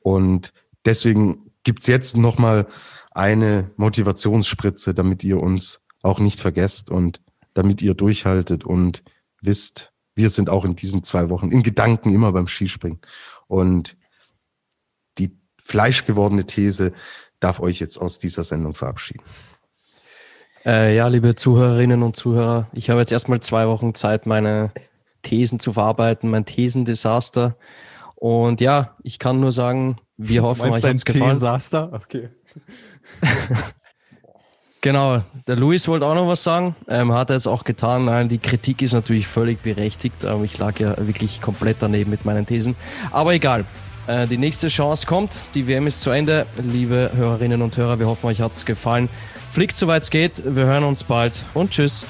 [SPEAKER 1] und deswegen gibt's jetzt nochmal eine Motivationsspritze, damit ihr uns auch nicht vergesst und damit ihr durchhaltet und wisst, wir sind auch in diesen zwei Wochen in Gedanken immer beim Skispringen. Und die fleischgewordene These darf euch jetzt aus dieser Sendung verabschieden.
[SPEAKER 2] Äh, ja, liebe Zuhörerinnen und Zuhörer, ich habe jetzt erstmal zwei Wochen Zeit, meine Thesen zu verarbeiten, mein Thesendesaster. Und ja, ich kann nur sagen, wir hoffen, euch hat es gefallen. Desaster? Okay. genau, der Luis wollte auch noch was sagen. Ähm, hat er jetzt auch getan. Nein, die Kritik ist natürlich völlig berechtigt. Aber ich lag ja wirklich komplett daneben mit meinen Thesen. Aber egal. Äh, die nächste Chance kommt. Die WM ist zu Ende. Liebe Hörerinnen und Hörer, wir hoffen, euch hat es gefallen. Fliegt soweit es geht. Wir hören uns bald und tschüss.